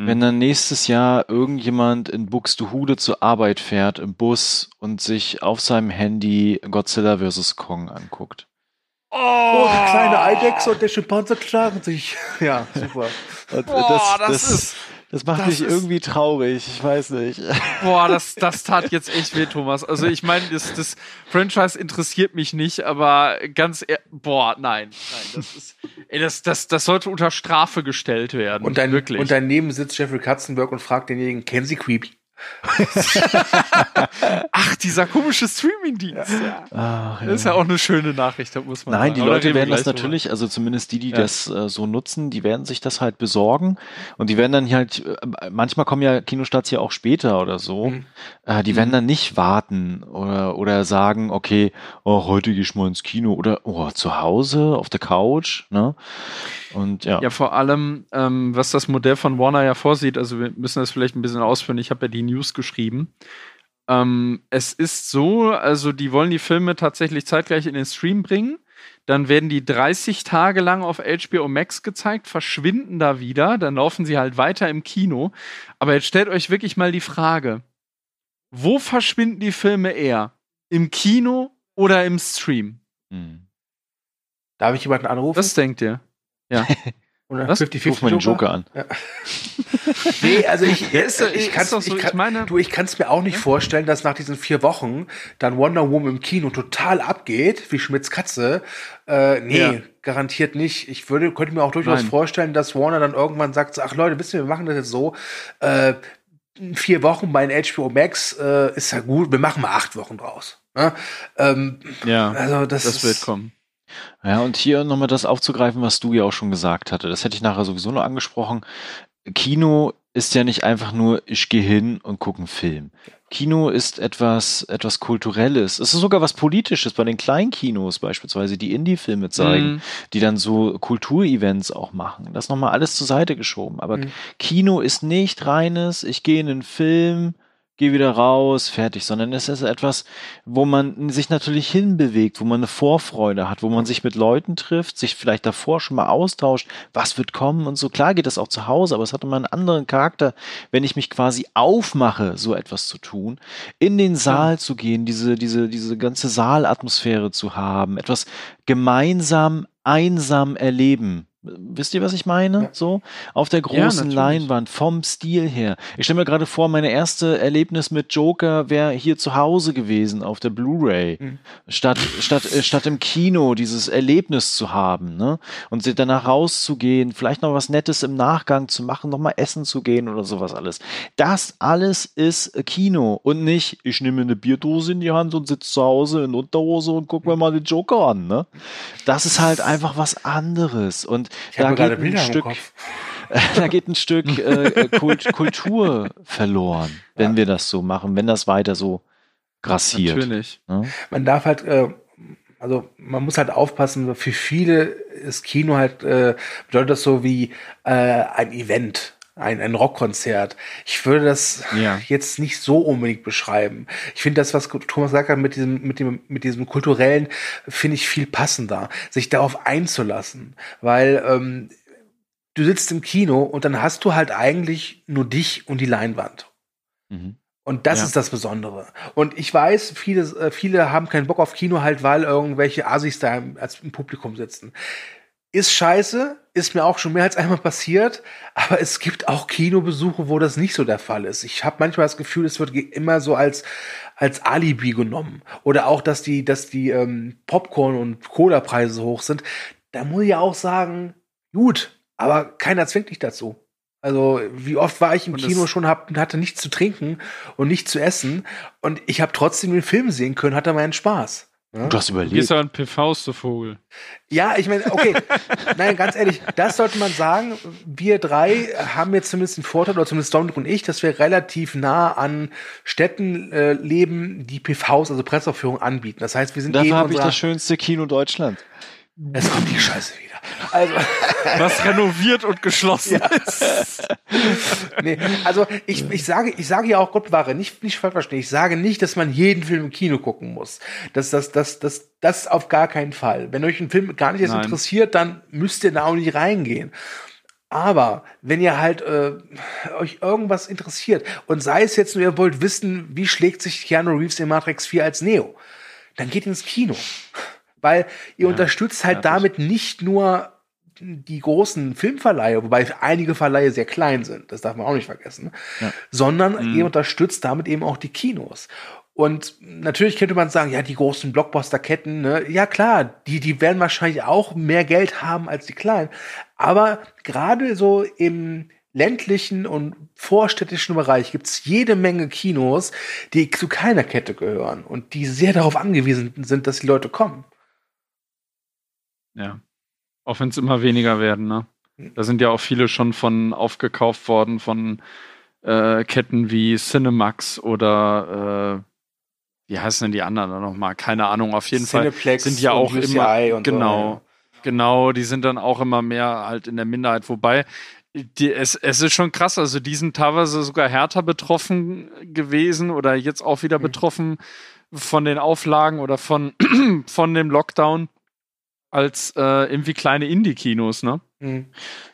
Wenn dann nächstes Jahr irgendjemand in Buxtehude zur Arbeit fährt im Bus und sich auf seinem Handy Godzilla vs. Kong anguckt. Oh, die kleine Eidechse und der Schimpanse klagen sich. Ja, super. Und Boah, das ist- das macht das mich ist- irgendwie traurig. Ich weiß nicht. Boah, das, das tat jetzt echt weh, Thomas. Also ich meine, das, das Franchise interessiert mich nicht, aber ganz, ehr- boah, nein, nein, das ist, ey, das, das, das sollte unter Strafe gestellt werden. Und, dann, wirklich. und daneben sitzt Jeffrey Katzenberg und fragt denjenigen, kennen Sie Creepy? Ach, dieser komische Streamingdienst. Ja. Ach, Das ist ja auch eine schöne Nachricht, da muss man Nein, sagen. die Leute werden das natürlich, also zumindest die, die Ja. das äh, so nutzen, die werden sich das halt besorgen und die werden dann halt, äh, manchmal kommen ja Kinostarts ja auch später oder so, Mhm. äh, die werden dann nicht warten oder, oder sagen, okay, oh, heute gehe ich mal ins Kino oder oh, zu Hause auf der Couch, ne? Und ja, Ja, vor allem, ähm, was das Modell von Warner ja vorsieht, also wir müssen das vielleicht ein bisschen ausführen, ich habe ja die News geschrieben. Ähm, es ist so, also die wollen die Filme tatsächlich zeitgleich in den Stream bringen. Dann werden die 30 Tage lang auf HBO Max gezeigt, verschwinden da wieder, dann laufen sie halt weiter im Kino. Aber jetzt stellt euch wirklich mal die Frage, wo verschwinden die Filme eher? Im Kino oder im Stream? hm. Darf ich jemanden anrufen? Was denkt ihr? Oder was? 50-50 ruf mal den Joker an. Nee, also ich, Ja, ist ich kann's, doch so, ich, kann, ich meine- du, ich kann es mir auch nicht vorstellen, dass nach diesen vier Wochen dann Wonder Woman im Kino total abgeht, wie Schmidts Katze. Äh, nee, Ja. garantiert nicht. Ich würde, könnte mir auch durchaus Nein. vorstellen, dass Warner dann irgendwann sagt, so, ach Leute, wisst ihr, wir machen das jetzt so, äh, vier Wochen bei den HBO Max äh, ist ja gut, wir machen mal acht Wochen draus. Ne? Ähm, Ja, also das, das ist, wird kommen. Ja, und hier nochmal das aufzugreifen, was du ja auch schon gesagt hatte. Das hätte ich nachher sowieso noch angesprochen. Kino ist ja nicht einfach nur, ich gehe hin und gucke einen Film. Kino ist etwas, etwas Kulturelles. Es ist sogar was Politisches bei den Kleinkinos beispielsweise, die Indie-Filme zeigen, Mhm. die dann so Kulturevents auch machen. Das nochmal alles zur Seite geschoben. Aber Mhm. Kino ist nicht reines, ich gehe in einen Film, gehe wieder raus, fertig, sondern es ist etwas, wo man sich natürlich hinbewegt, wo man eine Vorfreude hat, wo man sich mit Leuten trifft, sich vielleicht davor schon mal austauscht, was wird kommen und so. Klar geht das auch zu Hause, aber es hat immer einen anderen Charakter, wenn ich mich quasi aufmache, so etwas zu tun, in den Saal zu gehen, diese, diese, diese ganze Saalatmosphäre zu haben, etwas gemeinsam einsam erleben. Wisst ihr, was ich meine? Ja. So auf der großen natürlich. Leinwand, vom Stil her. Ich stelle mir gerade vor, meine erste Erlebnis mit Joker wäre hier zu Hause gewesen auf der Blu-ray, Mhm. statt statt äh, statt im Kino dieses Erlebnis zu haben, ne? Und danach rauszugehen, vielleicht noch was Nettes im Nachgang zu machen, noch mal essen zu gehen oder sowas alles. Das alles ist äh, Kino und nicht, ich nehme eine Bierdose in die Hand und sitze zu Hause in Unterhose und gucke mir mal den Joker an, ne? Das ist halt einfach was anderes und Ich habe da gerade geht ein Bilder im Stück Kopf. da geht ein Stück äh, Kult, Kultur verloren, wenn Ja. wir das so machen, wenn das weiter so grassiert. Natürlich. Ne? man darf halt, äh, also man muss halt aufpassen, für viele ist Kino halt, äh, bedeutet das so wie äh, ein Event. Ein, ein Rockkonzert. Ich würde das Ja. jetzt nicht so unbedingt beschreiben. Ich finde das, was Thomas gesagt hat, mit diesem, mit dem, mit diesem kulturellen, finde ich viel passender, sich darauf einzulassen. Weil ähm, du sitzt im Kino und dann hast du halt eigentlich nur dich und die Leinwand. Mhm. Und das Ja. ist das Besondere. Und ich weiß, viele, äh, viele haben keinen Bock auf Kino halt, weil irgendwelche Asis da im, als im Publikum sitzen. Ist scheiße, ist mir auch schon mehr als einmal passiert, aber es gibt auch Kinobesuche, wo das nicht so der Fall ist. Ich habe manchmal das Gefühl, es wird immer so als als Alibi genommen oder auch, dass die dass die ähm, Popcorn und Cola Preise so hoch sind. Da muss ich ja auch sagen, gut, aber keiner zwingt dich dazu. Also, wie oft war ich im Kino schon, hab, hatte nichts zu trinken und nichts zu essen und ich habe trotzdem den Film sehen können, hatte meinen Spaß. Ja? Du hast Du überlegt. gehst ja an PVs, du Vogel. Ja, ich meine, okay, nein, ganz ehrlich, das sollte man sagen. Wir drei haben jetzt zumindest den Vorteil, oder zumindest Dominik und ich, dass wir relativ nah an Städten äh, leben, die PVs, also Presseaufführungen anbieten. Das heißt, wir sind eh Dafür in habe ich das schönste Kino Deutschlands. Es kommt die Scheiße wieder. Also, Was renoviert und geschlossen ist. nee, also ich, ich sage, ich sage ja auch Gott bewahre, nicht, nicht falsch verstehen. Ich sage nicht, dass man jeden Film im Kino gucken muss. Das, das, das, das, das auf gar keinen Fall. Wenn euch ein Film gar nicht Nein. interessiert, dann müsst ihr da auch nicht reingehen. Aber wenn ihr halt äh, euch irgendwas interessiert und sei es jetzt nur, ihr wollt wissen, wie schlägt sich Keanu Reeves in Matrix 4 als Neo, dann geht ins Kino. Weil ihr unterstützt halt damit nicht nur die großen Filmverleihe, wobei einige Verleihe sehr klein sind, das darf man auch nicht vergessen, sondern ihr unterstützt damit eben auch die Kinos. Und natürlich könnte man sagen, ja, die großen Blockbuster-Ketten, ne, ja klar, die, die werden wahrscheinlich auch mehr Geld haben als die kleinen. Aber gerade so im ländlichen und vorstädtischen Bereich gibt's jede Menge Kinos, die zu keiner Kette gehören und die sehr darauf angewiesen sind, dass die Leute kommen. Ja. Auch wenn es immer weniger werden, ne? Da sind ja auch viele schon von aufgekauft worden von äh, Ketten wie Cinemax oder äh, wie heißen denn die anderen da nochmal? Keine Ahnung. Auf jeden Cineplex Fall sind ja auch UCI immer und so, genau, ja. genau. Die sind dann auch immer mehr halt in der Minderheit. Wobei die, es, es ist schon krass. Also die sind teilweise sogar härter betroffen gewesen oder jetzt auch Mhm. wieder betroffen von den Auflagen oder von von dem Lockdown als äh, irgendwie kleine Indie-Kinos, ne? Hm.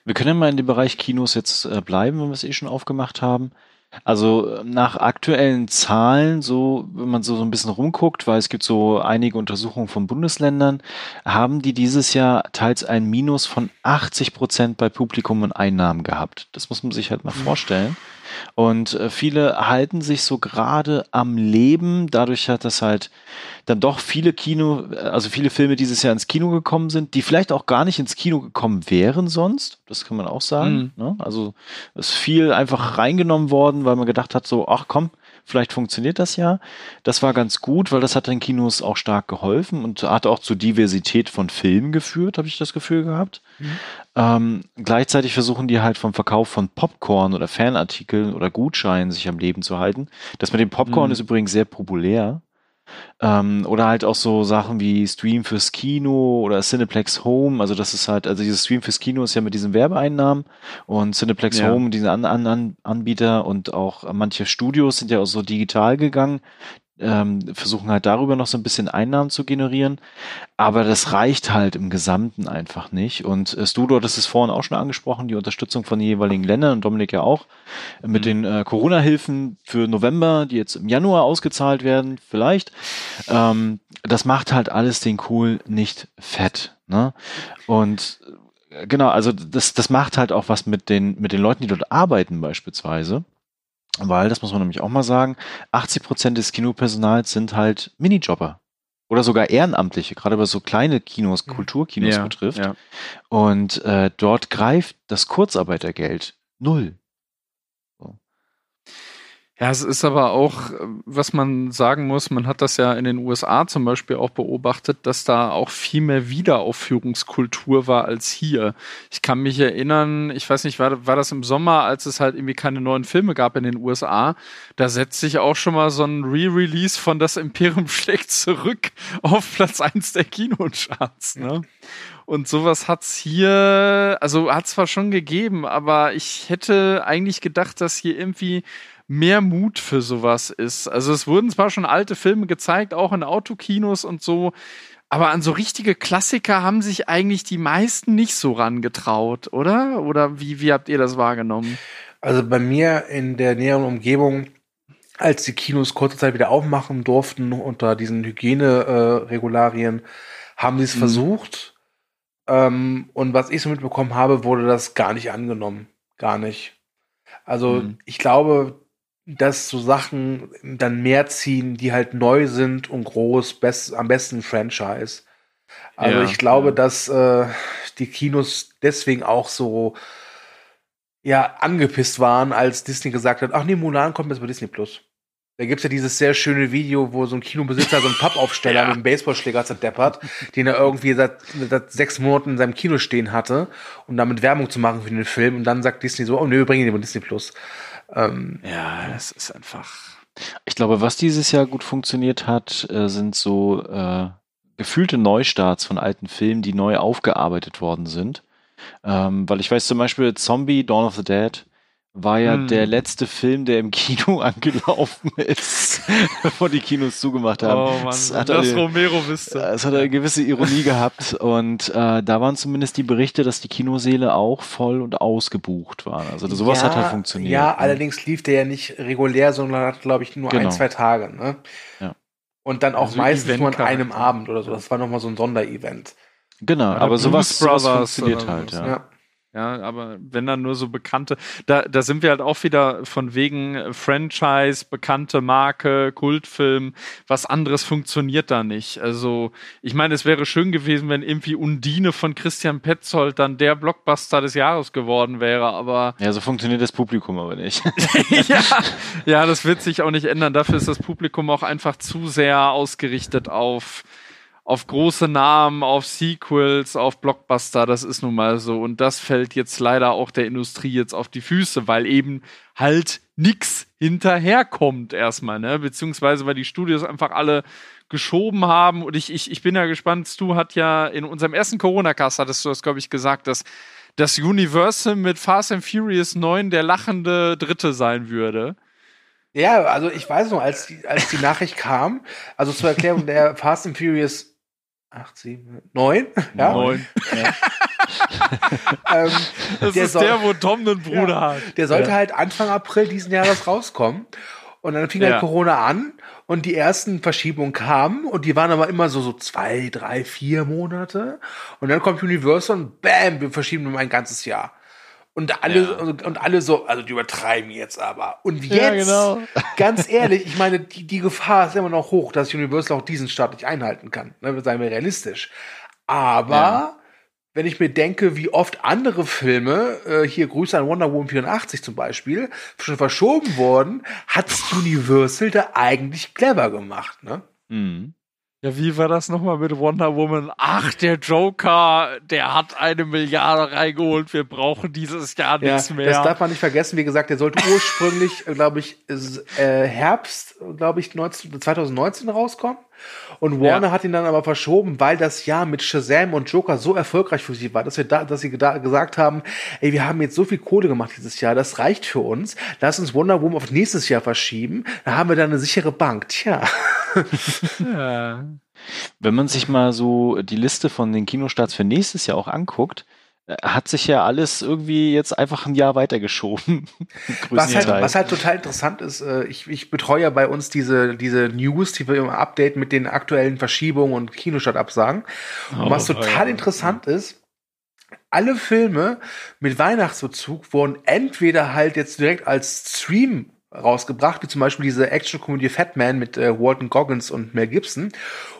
Wir können ja mal in dem Bereich Kinos jetzt äh, bleiben, wenn wir es eh schon aufgemacht haben. Also äh, nach aktuellen Zahlen, so wenn man so, so ein bisschen rumguckt, weil es gibt so einige Untersuchungen von Bundesländern, haben die dieses Jahr teils ein Minus von 80 Prozent bei Publikum und Einnahmen gehabt. Das muss man sich halt mal vorstellen. Und äh, viele halten sich so gerade am Leben, dadurch hat das halt dann doch viele Kino, äh, also viele Filme dieses Jahr ins Kino gekommen sind, die vielleicht auch gar nicht ins Kino gekommen wären sonst. Das kann man auch sagen. Ne? Also es ist viel einfach reingenommen worden, weil man gedacht hat, so, ach komm, vielleicht funktioniert das ja. Das war ganz gut, weil das hat den Kinos auch stark geholfen und hat auch zur Diversität von Filmen geführt, habe ich das Gefühl gehabt. Ähm, gleichzeitig versuchen die halt vom Verkauf von Popcorn oder Fanartikeln oder Gutscheinen sich am Leben zu halten. Das mit dem Popcorn Mhm. ist übrigens sehr populär. Ähm, oder halt auch so Sachen wie Stream fürs Kino oder Cineplex Home. Also das ist halt, also dieses Stream fürs Kino ist ja mit diesen Werbeeinnahmen und Cineplex Ja. Home, diese an, an, an Anbieter und auch manche Studios sind ja auch so digital gegangen, ähm, versuchen halt darüber noch so ein bisschen Einnahmen zu generieren. Aber das reicht halt im Gesamten einfach nicht. Und äh, Stu, du hattest es vorhin auch schon angesprochen, die Unterstützung von den jeweiligen Ländern und Dominik ja auch, äh, mit den äh, Corona-Hilfen für November, die jetzt im Januar ausgezahlt werden, vielleicht. Ähm, das macht halt alles den Kohl nicht fett. Ne? Und äh, genau, also das, das macht halt auch was mit den, mit den Leuten, die dort arbeiten beispielsweise. Weil, das muss man nämlich auch mal sagen, 80 Prozent des Kinopersonals sind halt Minijobber. Oder sogar Ehrenamtliche, gerade was so kleine Kinos, Kulturkinos Ja, betrifft. ja. Und äh, dort greift das Kurzarbeitergeld null. Ja, es ist aber auch, was man sagen muss, man hat das ja in den USA zum Beispiel auch beobachtet, dass da auch viel mehr Wiederaufführungskultur war als hier. Ich kann mich erinnern, ich weiß nicht, war, war das im Sommer, als es halt irgendwie keine neuen Filme gab in den USA, da setzt sich auch schon mal so ein Re-Release von Das Imperium schlägt zurück auf Platz 1 der Kinocharts, ne? Und sowas hat's hier, also hat zwar schon gegeben, aber ich hätte eigentlich gedacht, dass hier irgendwie mehr Mut für sowas ist. Also es wurden zwar schon alte Filme gezeigt, auch in Autokinos und so, aber an so richtige Klassiker haben sich eigentlich die meisten nicht so rangetraut, oder? Oder wie, wie habt ihr das wahrgenommen? Also bei mir in der näheren Umgebung, als die Kinos kurze Zeit wieder aufmachen durften unter diesen Hygieneregularien, haben sie es Mhm. versucht. Ähm, und was ich so mitbekommen habe, wurde das gar nicht angenommen. Gar nicht. Also Mhm. ich glaube, dass so Sachen dann mehr ziehen, die halt neu sind und groß, best, am besten Franchise. Also Ja, ich glaube, ja. dass äh, die Kinos deswegen auch so ja angepisst waren, als Disney gesagt hat, ach nee, Mulan kommt jetzt bei Disney Plus. Da gibt's ja dieses sehr schöne Video, wo so ein Kinobesitzer so einen Pappaufsteller ja. mit einem Baseballschläger zerdeppert, den er irgendwie seit, seit, sechs Monaten in seinem Kino stehen hatte, um damit Werbung zu machen für den Film. Und dann sagt Disney so, oh nee, wir bringen den bei Disney Plus. Ähm, ja, das ist einfach. Ich glaube, was dieses Jahr gut funktioniert hat, äh, sind so äh, gefühlte Neustarts von alten Filmen, die neu aufgearbeitet worden sind. Ähm, weil ich weiß zum Beispiel Zombie, Dawn of the Dead, war ja hm. der letzte Film, der im Kino angelaufen ist, bevor die Kinos zugemacht haben. Oh Mann, das, hat das eine, Romero wüsste. Es hat eine gewisse Ironie gehabt und äh, da waren zumindest die Berichte, dass die Kinoseele auch voll und ausgebucht waren. Also sowas ja, hat halt funktioniert. Ja, ne? allerdings lief der ja nicht regulär, sondern hat, glaube ich, nur genau. ein, zwei Tage. Ne? Ja. Und dann auch also meistens nur an einem Abend oder so. Das war nochmal so ein Sonderevent. Genau, aber sowas, sowas funktioniert halt, ja. ja. Ja, aber wenn dann nur so bekannte, da, da sind wir halt auch wieder von wegen Franchise, bekannte Marke, Kultfilm, was anderes funktioniert da nicht. Also, ich meine, es wäre schön gewesen, wenn irgendwie Undine von Christian Petzold dann der Blockbuster des Jahres geworden wäre, aber. Ja, so funktioniert das Publikum aber nicht. ja, ja, das wird sich auch nicht ändern. Dafür ist das Publikum auch einfach zu sehr ausgerichtet auf auf große Namen, auf Sequels, auf Blockbuster, das ist nun mal so. Und das fällt jetzt leider auch der Industrie jetzt auf die Füße, weil eben halt nix hinterherkommt erstmal, ne? Beziehungsweise weil die Studios einfach alle geschoben haben. Und ich, ich, ich bin ja gespannt, Stu hat ja in unserem ersten Corona-Cast, hattest du das, glaube ich, gesagt, dass das Universal mit Fast and Furious 9 der lachende Dritte sein würde. Ja, also ich weiß noch, als die, als die Nachricht kam, also zur Erklärung, der Fast and Furious acht, sieben, neun. Ja. Neun. Ja. ähm, das ist soll, der, wo Tom einen Bruder ja, hat. Der sollte ja. halt Anfang April diesen Jahres rauskommen. Und dann fing halt Corona an und die ersten Verschiebungen kamen und die waren aber immer so, so zwei, drei, vier Monate. Und dann kommt Universal und bam, wir verschieben um ein ganzes Jahr. Und alle, ja. und alle so, also die übertreiben jetzt aber. Und jetzt, ja, genau. ganz ehrlich, ich meine, die, die Gefahr ist immer noch hoch, dass Universal auch diesen Start nicht einhalten kann. Ne, seien wir realistisch. Aber, ja. wenn ich mir denke, wie oft andere Filme, äh, hier Grüße an Wonder Woman 84 zum Beispiel, schon verschoben wurden, hat's Universal da eigentlich clever gemacht, ne? Mhm. Ja, wie war das nochmal mit Wonder Woman? Ach, der Joker, der hat eine Milliarde reingeholt. Wir brauchen dieses Jahr ja, nichts mehr. Das darf man nicht vergessen. Wie gesagt, der sollte ursprünglich, glaube ich, äh, Herbst, glaube ich, 19, 2019 rauskommen. Und Warner ja. hat ihn dann aber verschoben, weil das Jahr mit Shazam und Joker so erfolgreich für sie war, dass wir da, dass sie da gesagt haben, ey, wir haben jetzt so viel Kohle gemacht dieses Jahr, das reicht für uns. Lass uns Wonder Woman auf nächstes Jahr verschieben. Da haben wir dann eine sichere Bank. Tja. ja. Wenn man sich mal so die Liste von den Kinostarts für nächstes Jahr auch anguckt, hat sich ja alles irgendwie jetzt einfach ein Jahr weitergeschoben. was, halt, was halt total interessant ist, äh, ich, ich betreue ja bei uns diese, diese News, die wir immer updaten mit den aktuellen Verschiebungen und Kinostartabsagen. Und was total oh, ja. interessant ist, alle Filme mit Weihnachtsbezug wurden entweder halt jetzt direkt als Stream rausgebracht, wie zum Beispiel diese Action-Komödie Fat Man mit äh, Walton Goggins und Mel Gibson.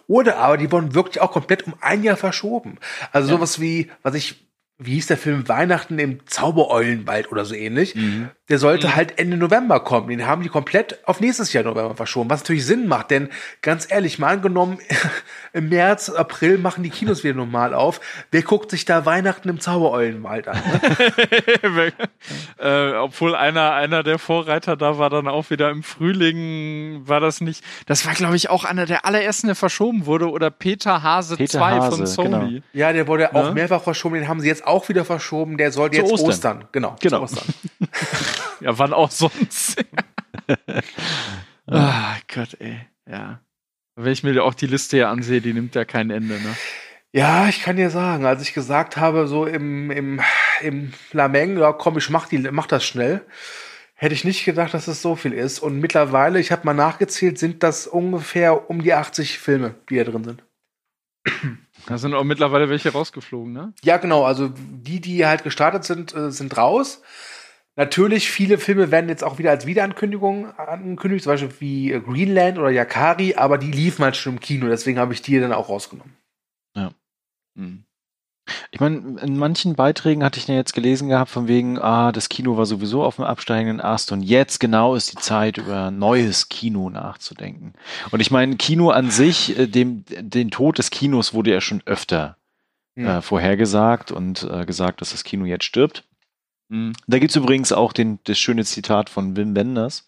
Oder aber die wurden wirklich auch komplett um ein Jahr verschoben. Also ja. sowas wie, was ich wie hieß der Film Weihnachten im Zaubereulenwald oder so ähnlich. Mhm. Der sollte mhm. halt Ende November kommen. Den haben die komplett auf nächstes Jahr November verschoben, was natürlich Sinn macht, denn ganz ehrlich, mal angenommen, im März, April machen die Kinos wieder normal auf. Wer guckt sich da Weihnachten im Zaubereulenwald an? Ne? äh, obwohl einer, einer der Vorreiter da war dann auch wieder im Frühling, war das nicht, das war glaube ich auch einer der allerersten, der verschoben wurde oder Peter Hase 2 von Sony. Genau. Ja, der wurde auch ne? mehrfach verschoben, den haben sie jetzt auch wieder verschoben. Der sollte jetzt Ostern. Ostern. Genau. genau. Ostern. ja, wann auch sonst. ah, Gott, ey. Ja. Wenn ich mir auch die Liste hier ansehe, die nimmt ja kein Ende, ne? Ja, ich kann dir sagen, als ich gesagt habe, so im, im, im Lameng, ja komm, ich mach, die, mach das schnell, hätte ich nicht gedacht, dass es so viel ist. Und mittlerweile, ich habe mal nachgezählt, sind das ungefähr um die 80 Filme, die da drin sind. Da sind auch mittlerweile welche rausgeflogen, ne? Ja, genau. Also die, die halt gestartet sind, äh, sind raus. Natürlich, viele Filme werden jetzt auch wieder als Wiederankündigung angekündigt, zum Beispiel wie äh, Greenland oder Yakari, aber die liefen halt schon im Kino, deswegen habe ich die dann auch rausgenommen. Ja. Hm. Ich meine, in manchen Beiträgen hatte ich ja jetzt gelesen gehabt, von wegen, ah, das Kino war sowieso auf dem absteigenden Ast und jetzt genau ist die Zeit, über neues Kino nachzudenken. Und ich meine, Kino an sich, äh, dem, den Tod des Kinos wurde ja schon öfter äh, vorhergesagt und äh, gesagt, dass das Kino jetzt stirbt. Mhm. Da gibt's übrigens auch den, das schöne Zitat von Wim Wenders.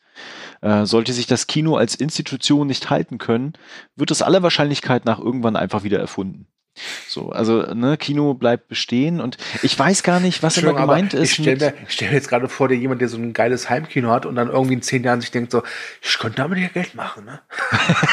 Äh, sollte sich das Kino als Institution nicht halten können, wird es aller Wahrscheinlichkeit nach irgendwann einfach wieder erfunden. So, also ne, Kino bleibt bestehen und ich weiß gar nicht, was immer gemeint ist. Ich stelle mir, ich stell mir jetzt gerade vor, dir jemand, der so ein geiles Heimkino hat und dann irgendwie in zehn Jahren sich denkt so, ich könnte damit ja Geld machen, ne?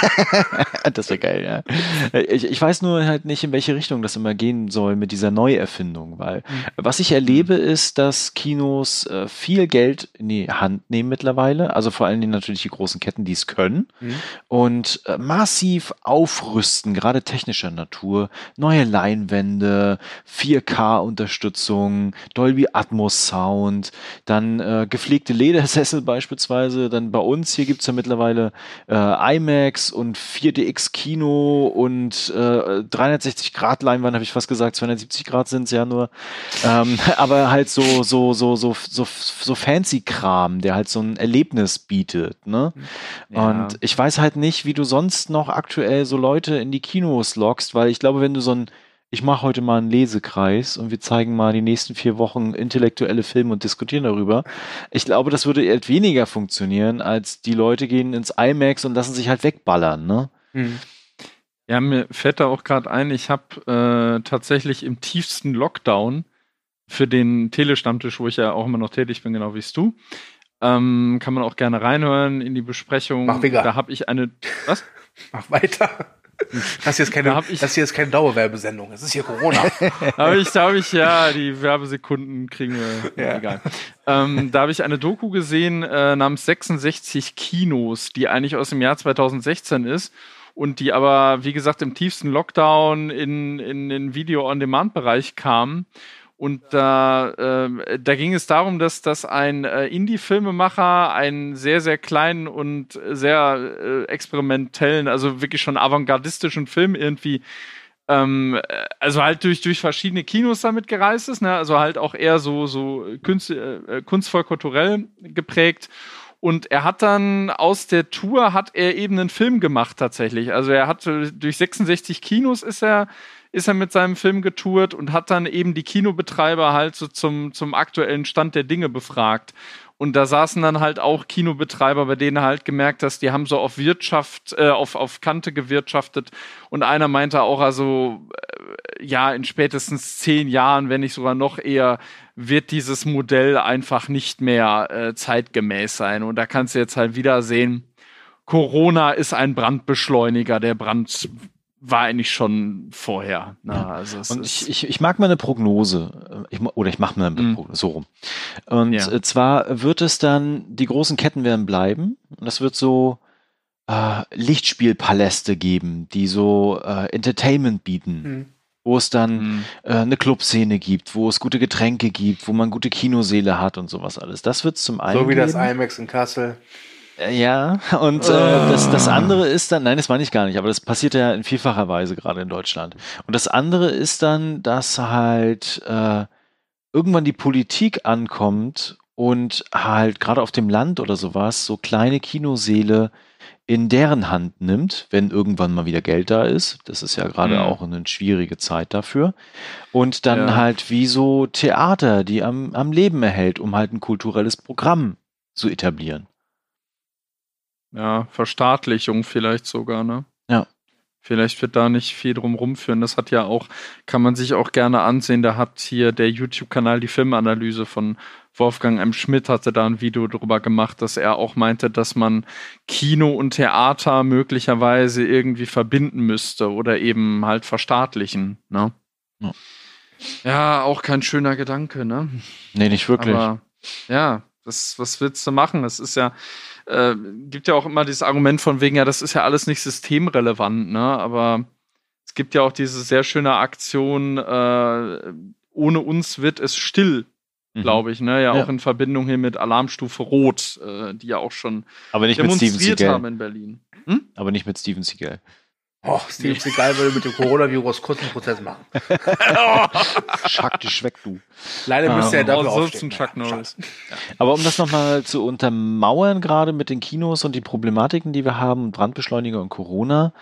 das wäre geil, ja. Ich, ich weiß nur halt nicht, in welche Richtung das immer gehen soll mit dieser Neuerfindung, weil was ich erlebe, ist, dass Kinos äh, viel Geld in die Hand nehmen mittlerweile, also vor allen Dingen natürlich die großen Ketten, die es können, Mhm. und äh, massiv aufrüsten, gerade technischer Natur, neue Leinwände, 4K-Unterstützung, Dolby Atmos Sound, dann äh, gepflegte Ledersessel beispielsweise, dann bei uns hier gibt's ja mittlerweile äh, IMAX und 4DX Kino und äh, 360 Grad Leinwand, habe ich fast gesagt, 270 Grad sind's ja nur, ähm, aber halt so so so so so so fancy Kram, der halt so ein Erlebnis bietet, ne? Ja. Und ich weiß halt nicht, wie du sonst noch aktuell so Leute in die Kinos lockst, weil ich glaube, wenn du so ein ich mache heute mal einen Lesekreis und wir zeigen mal die nächsten vier Wochen intellektuelle Filme und diskutieren darüber. Ich glaube, das würde eher weniger funktionieren, als die Leute gehen ins IMAX und lassen sich halt wegballern, ne? Mhm. Ja, mir fällt da auch gerade ein, ich habe äh, tatsächlich im tiefsten Lockdown für den Telestammtisch, wo ich ja auch immer noch tätig bin, genau wie es du, ähm, kann man auch gerne reinhören in die Besprechung. Mach vegan. Da habe ich eine. Was? Mach weiter. Das hier ist keine, Da hab ich- das hier ist keine Dauerwerbesendung. Das ist hier Corona. Da habe ich, da habe ich, ja, die Werbesekunden kriegen wir, Ja. egal. Ähm, da habe ich eine Doku gesehen äh, namens 66 Kinos, die eigentlich aus dem Jahr 2016 ist und die aber, wie gesagt, im tiefsten Lockdown in, in den Video-on-Demand-Bereich kam. Und da, ähm, da ging es darum, dass, dass ein äh, Indie-Filmemacher einen sehr, sehr kleinen und sehr äh, experimentellen, also wirklich schon avantgardistischen Film irgendwie ähm, äh, also halt durch, durch verschiedene Kinos damit gereist ist, ne? also halt auch eher so, so kunst, äh, kunstvoll kulturell geprägt. Und er hat dann aus der Tour hat er eben einen Film gemacht tatsächlich. Also er hat äh, durch 66 Kinos ist er ist er mit seinem Film getourt und hat dann eben die Kinobetreiber halt so zum, zum aktuellen Stand der Dinge befragt. Und da saßen dann halt auch Kinobetreiber, bei denen halt gemerkt hast, die haben so auf Wirtschaft, äh, auf, auf Kante gewirtschaftet. Und einer meinte auch, also, äh, ja, in spätestens zehn Jahren, wenn nicht sogar noch eher, wird dieses Modell einfach nicht mehr äh, zeitgemäß sein. Und da kannst du jetzt halt wieder sehen, Corona ist ein Brandbeschleuniger. Der Brand war eigentlich schon vorher. Na, also es Und ich, ich, ich mag mal eine Prognose, ich, oder ich mache mal eine Mhm. Prognose, so rum. Und Ja. äh, zwar wird es dann, die großen Ketten werden bleiben und es wird so äh, Lichtspielpaläste geben, die so äh, Entertainment bieten, Mhm. wo es dann Mhm. äh, eine Clubszene gibt, wo es gute Getränke gibt, wo man gute Kinoseele hat und sowas alles. Das wird zum einen so wie das geben. IMAX in Kassel. Ja, und äh, das, das andere ist dann, nein, das meine ich gar nicht, aber das passiert ja in vielfacher Weise gerade in Deutschland. Und das andere ist dann, dass halt äh, irgendwann die Politik ankommt und halt gerade auf dem Land oder sowas so kleine Kinoseele in deren Hand nimmt, wenn irgendwann mal wieder Geld da ist. Das ist ja gerade Mhm. auch eine schwierige Zeit dafür. Und dann Ja. halt wie so Theater, die am, am Leben erhält, um halt ein kulturelles Programm zu etablieren. Ja, Verstaatlichung vielleicht sogar, ne? Ja. Vielleicht wird da nicht viel drum rumführen. Das hat ja auch, kann man sich auch gerne ansehen. Da hat hier der YouTube-Kanal die Filmanalyse von Wolfgang M. Schmidt hatte da ein Video drüber gemacht, dass er auch meinte, dass man Kino und Theater möglicherweise irgendwie verbinden müsste oder eben halt verstaatlichen, ne? Ja. Ja, auch kein schöner Gedanke, ne? Nee, nicht wirklich. Aber ja, das, was willst du machen? Das ist ja, äh, gibt ja auch immer dieses Argument von wegen, ja, das ist ja alles nicht systemrelevant, ne? Aber es gibt ja auch diese sehr schöne Aktion, äh, ohne uns wird es still, Mhm. glaube ich, ne? Ja, Ja. auch in Verbindung hier mit Alarmstufe Rot, äh, die ja auch schon Aber nicht mit Steven demonstriert Seagal. haben in Berlin. Aber nicht mit Steven Seagal. Oh, Steven Seagal würde mit dem Coronavirus kurz einen Prozess machen. Schack dich weg, du. Leider müsste er Oh, dafür so aufstehen. Chuck Ja. Aber um das nochmal zu untermauern, gerade mit den Kinos und die Problematiken, die wir haben, Brandbeschleuniger und Corona,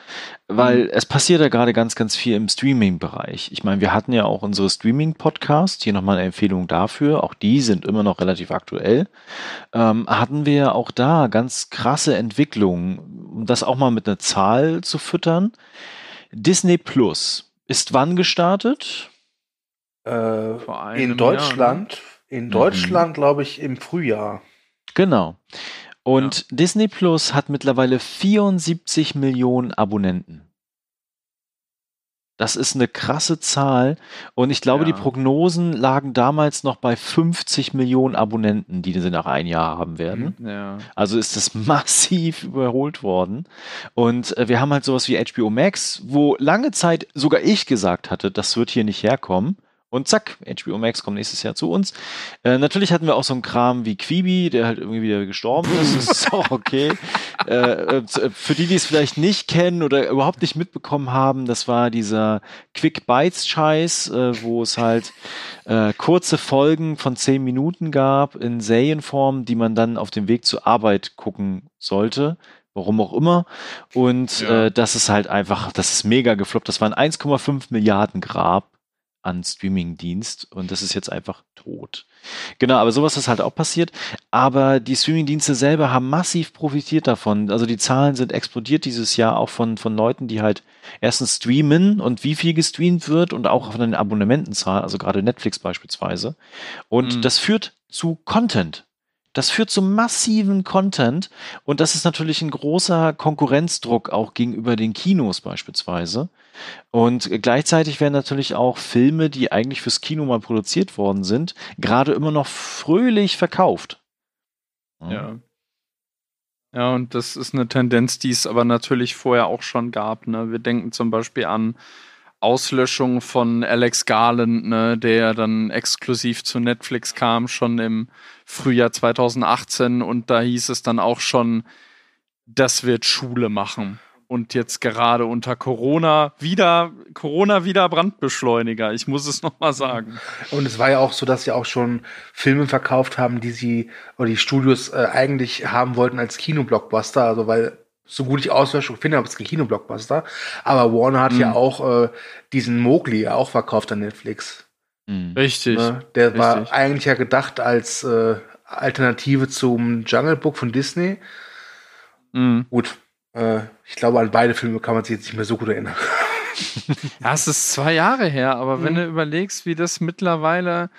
weil es passiert ja gerade ganz, ganz viel im Streaming-Bereich. Ich meine, wir hatten ja auch unsere Streaming-Podcasts, hier nochmal eine Empfehlung dafür, auch die sind immer noch relativ aktuell. Ähm, hatten wir ja auch da ganz krasse Entwicklungen, um das auch mal mit einer Zahl zu füttern. Disney Plus ist wann gestartet? Äh, Vor einem in Jahr, Deutschland, in Mhm. Deutschland, glaube ich, im Frühjahr. Genau. Und Disney Plus hat mittlerweile 74 Millionen Abonnenten. Das ist eine krasse Zahl. Und ich glaube, Ja. die Prognosen lagen damals noch bei 50 Millionen Abonnenten, die sie nach ein Jahr haben werden. Ne? Ja. Also ist es massiv überholt worden. Und äh, wir haben halt sowas wie HBO Max, wo lange Zeit sogar ich gesagt hatte, das wird hier nicht herkommen. Und zack, HBO Max kommt nächstes Jahr zu uns. Äh, natürlich hatten wir auch so einen Kram wie Quibi, der halt irgendwie wieder gestorben ist. Das ist auch okay. äh, äh, für die, die es vielleicht nicht kennen oder überhaupt nicht mitbekommen haben, das war dieser Quick Bites Scheiß, äh, wo es halt äh, kurze Folgen von zehn Minuten gab in Serienform, die man dann auf dem Weg zur Arbeit gucken sollte. Warum auch immer. Und Ja. äh, das ist halt einfach, das ist mega gefloppt. Das war ein 1,5 Milliarden Grab an Streamingdienst und das ist jetzt einfach tot. Genau, aber sowas ist halt auch passiert. Aber die Streamingdienste selber haben massiv profitiert davon. Also die Zahlen sind explodiert dieses Jahr auch von, von Leuten, die halt erstens streamen und wie viel gestreamt wird und auch von den Abonnementenzahlen, also gerade Netflix beispielsweise. Und Mhm. das führt zu Content. Das führt zu massiven Content und das ist natürlich ein großer Konkurrenzdruck auch gegenüber den Kinos beispielsweise. Und gleichzeitig werden natürlich auch Filme, die eigentlich fürs Kino mal produziert worden sind, gerade immer noch fröhlich verkauft. Ja. Ja, und das ist eine Tendenz, die es aber natürlich vorher auch schon gab. Ne? Wir denken zum Beispiel an Auslöschung von Alex Garland, ne, der dann exklusiv zu Netflix kam, schon im Frühjahr 2018. Und da hieß es dann auch schon, das wird Schule machen. Und jetzt gerade unter Corona wieder, Corona wieder Brandbeschleuniger. Ich muss es nochmal sagen. Und es war ja auch so, dass sie auch schon Filme verkauft haben, die sie oder die Studios äh, eigentlich haben wollten als Kinoblockbuster. Also weil so gut ich Auslöschung finde, aber es ist kein Kinoblockbuster. Aber Warner hat ja Mhm. auch äh, diesen Mowgli ja auch verkauft an Netflix. Mhm. Richtig. Ne? Der war Richtig. eigentlich ja gedacht als äh, Alternative zum Jungle Book von Disney. Mhm. Gut, äh, ich glaube, an beide Filme kann man sich jetzt nicht mehr so gut erinnern. Ja, es ist zwei Jahre her, aber wenn Mhm. du überlegst, wie das mittlerweile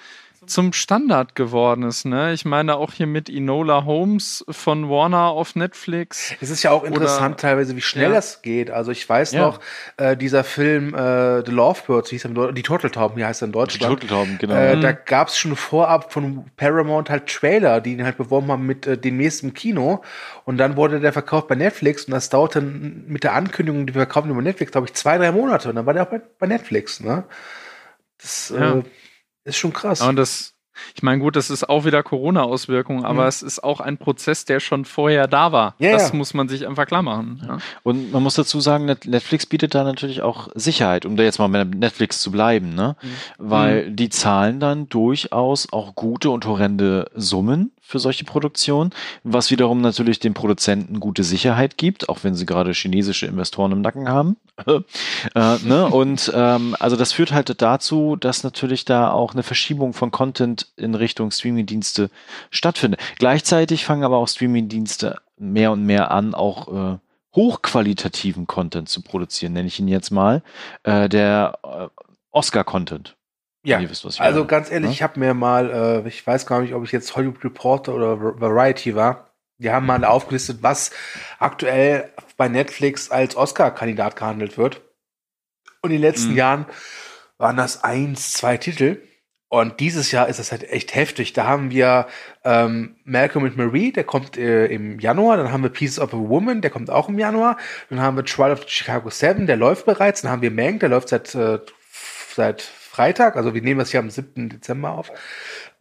zum Standard geworden ist, ne? Ich meine auch hier mit Enola Holmes von Warner auf Netflix. Es ist ja auch interessant Oder- teilweise, wie schnell Ja. das geht. Also ich weiß Ja. noch, äh, dieser Film äh, The Lovebirds, wie hieß er die Turteltauben, wie heißt er in Die Deutschland. Turteltauben, genau. Äh, Mhm. Da gab es schon vorab von Paramount halt Trailer, die ihn halt beworben haben mit äh, demnächst im Kino. Und dann wurde der verkauft bei Netflix und das dauerte mit der Ankündigung, die wir verkaufen über Netflix, glaube ich, zwei, drei Monate. Und dann war der auch bei, bei Netflix. Ne? Das Ja. äh, ist schon krass. Ja, und das, ich meine, gut, das ist auch wieder Corona-Auswirkungen, aber Mhm. es ist auch ein Prozess, der schon vorher da war. Ja, das ja. muss man sich einfach klar machen. Ja. Und man muss dazu sagen, Net- Netflix bietet da natürlich auch Sicherheit, um da jetzt mal bei Netflix zu bleiben, ne? Weil die zahlen dann durchaus auch gute und horrende Summen für solche Produktionen, was wiederum natürlich den Produzenten gute Sicherheit gibt, auch wenn sie gerade chinesische Investoren im Nacken haben. äh, ne? Und ähm, also das führt halt dazu, dass natürlich da auch eine Verschiebung von Content in Richtung Streamingdienste stattfindet. Gleichzeitig fangen aber auch Streamingdienste mehr und mehr an, auch äh, hochqualitativen Content zu produzieren, nenne ich ihn jetzt mal, äh, der äh, Oscar-Content. Ja. Ihr wisst, Also meine. ganz ehrlich, Ja? ich habe mir mal, äh, ich weiß gar nicht, ob ich jetzt Hollywood Reporter oder Va- Variety war, die haben mal aufgelistet, was aktuell bei Netflix als Oscar-Kandidat gehandelt wird. Und in den letzten Mhm. Jahren waren das eins, zwei Titel. Und dieses Jahr ist das halt echt heftig. Da haben wir ähm, Malcolm and Marie, der kommt äh, im Januar. Dann haben wir Pieces of a Woman, der kommt auch im Januar. Dann haben wir Trial of the Chicago Seven, der läuft bereits. Dann haben wir Mank, der läuft seit, äh, seit Freitag. Also wir nehmen das hier am 7. Dezember auf.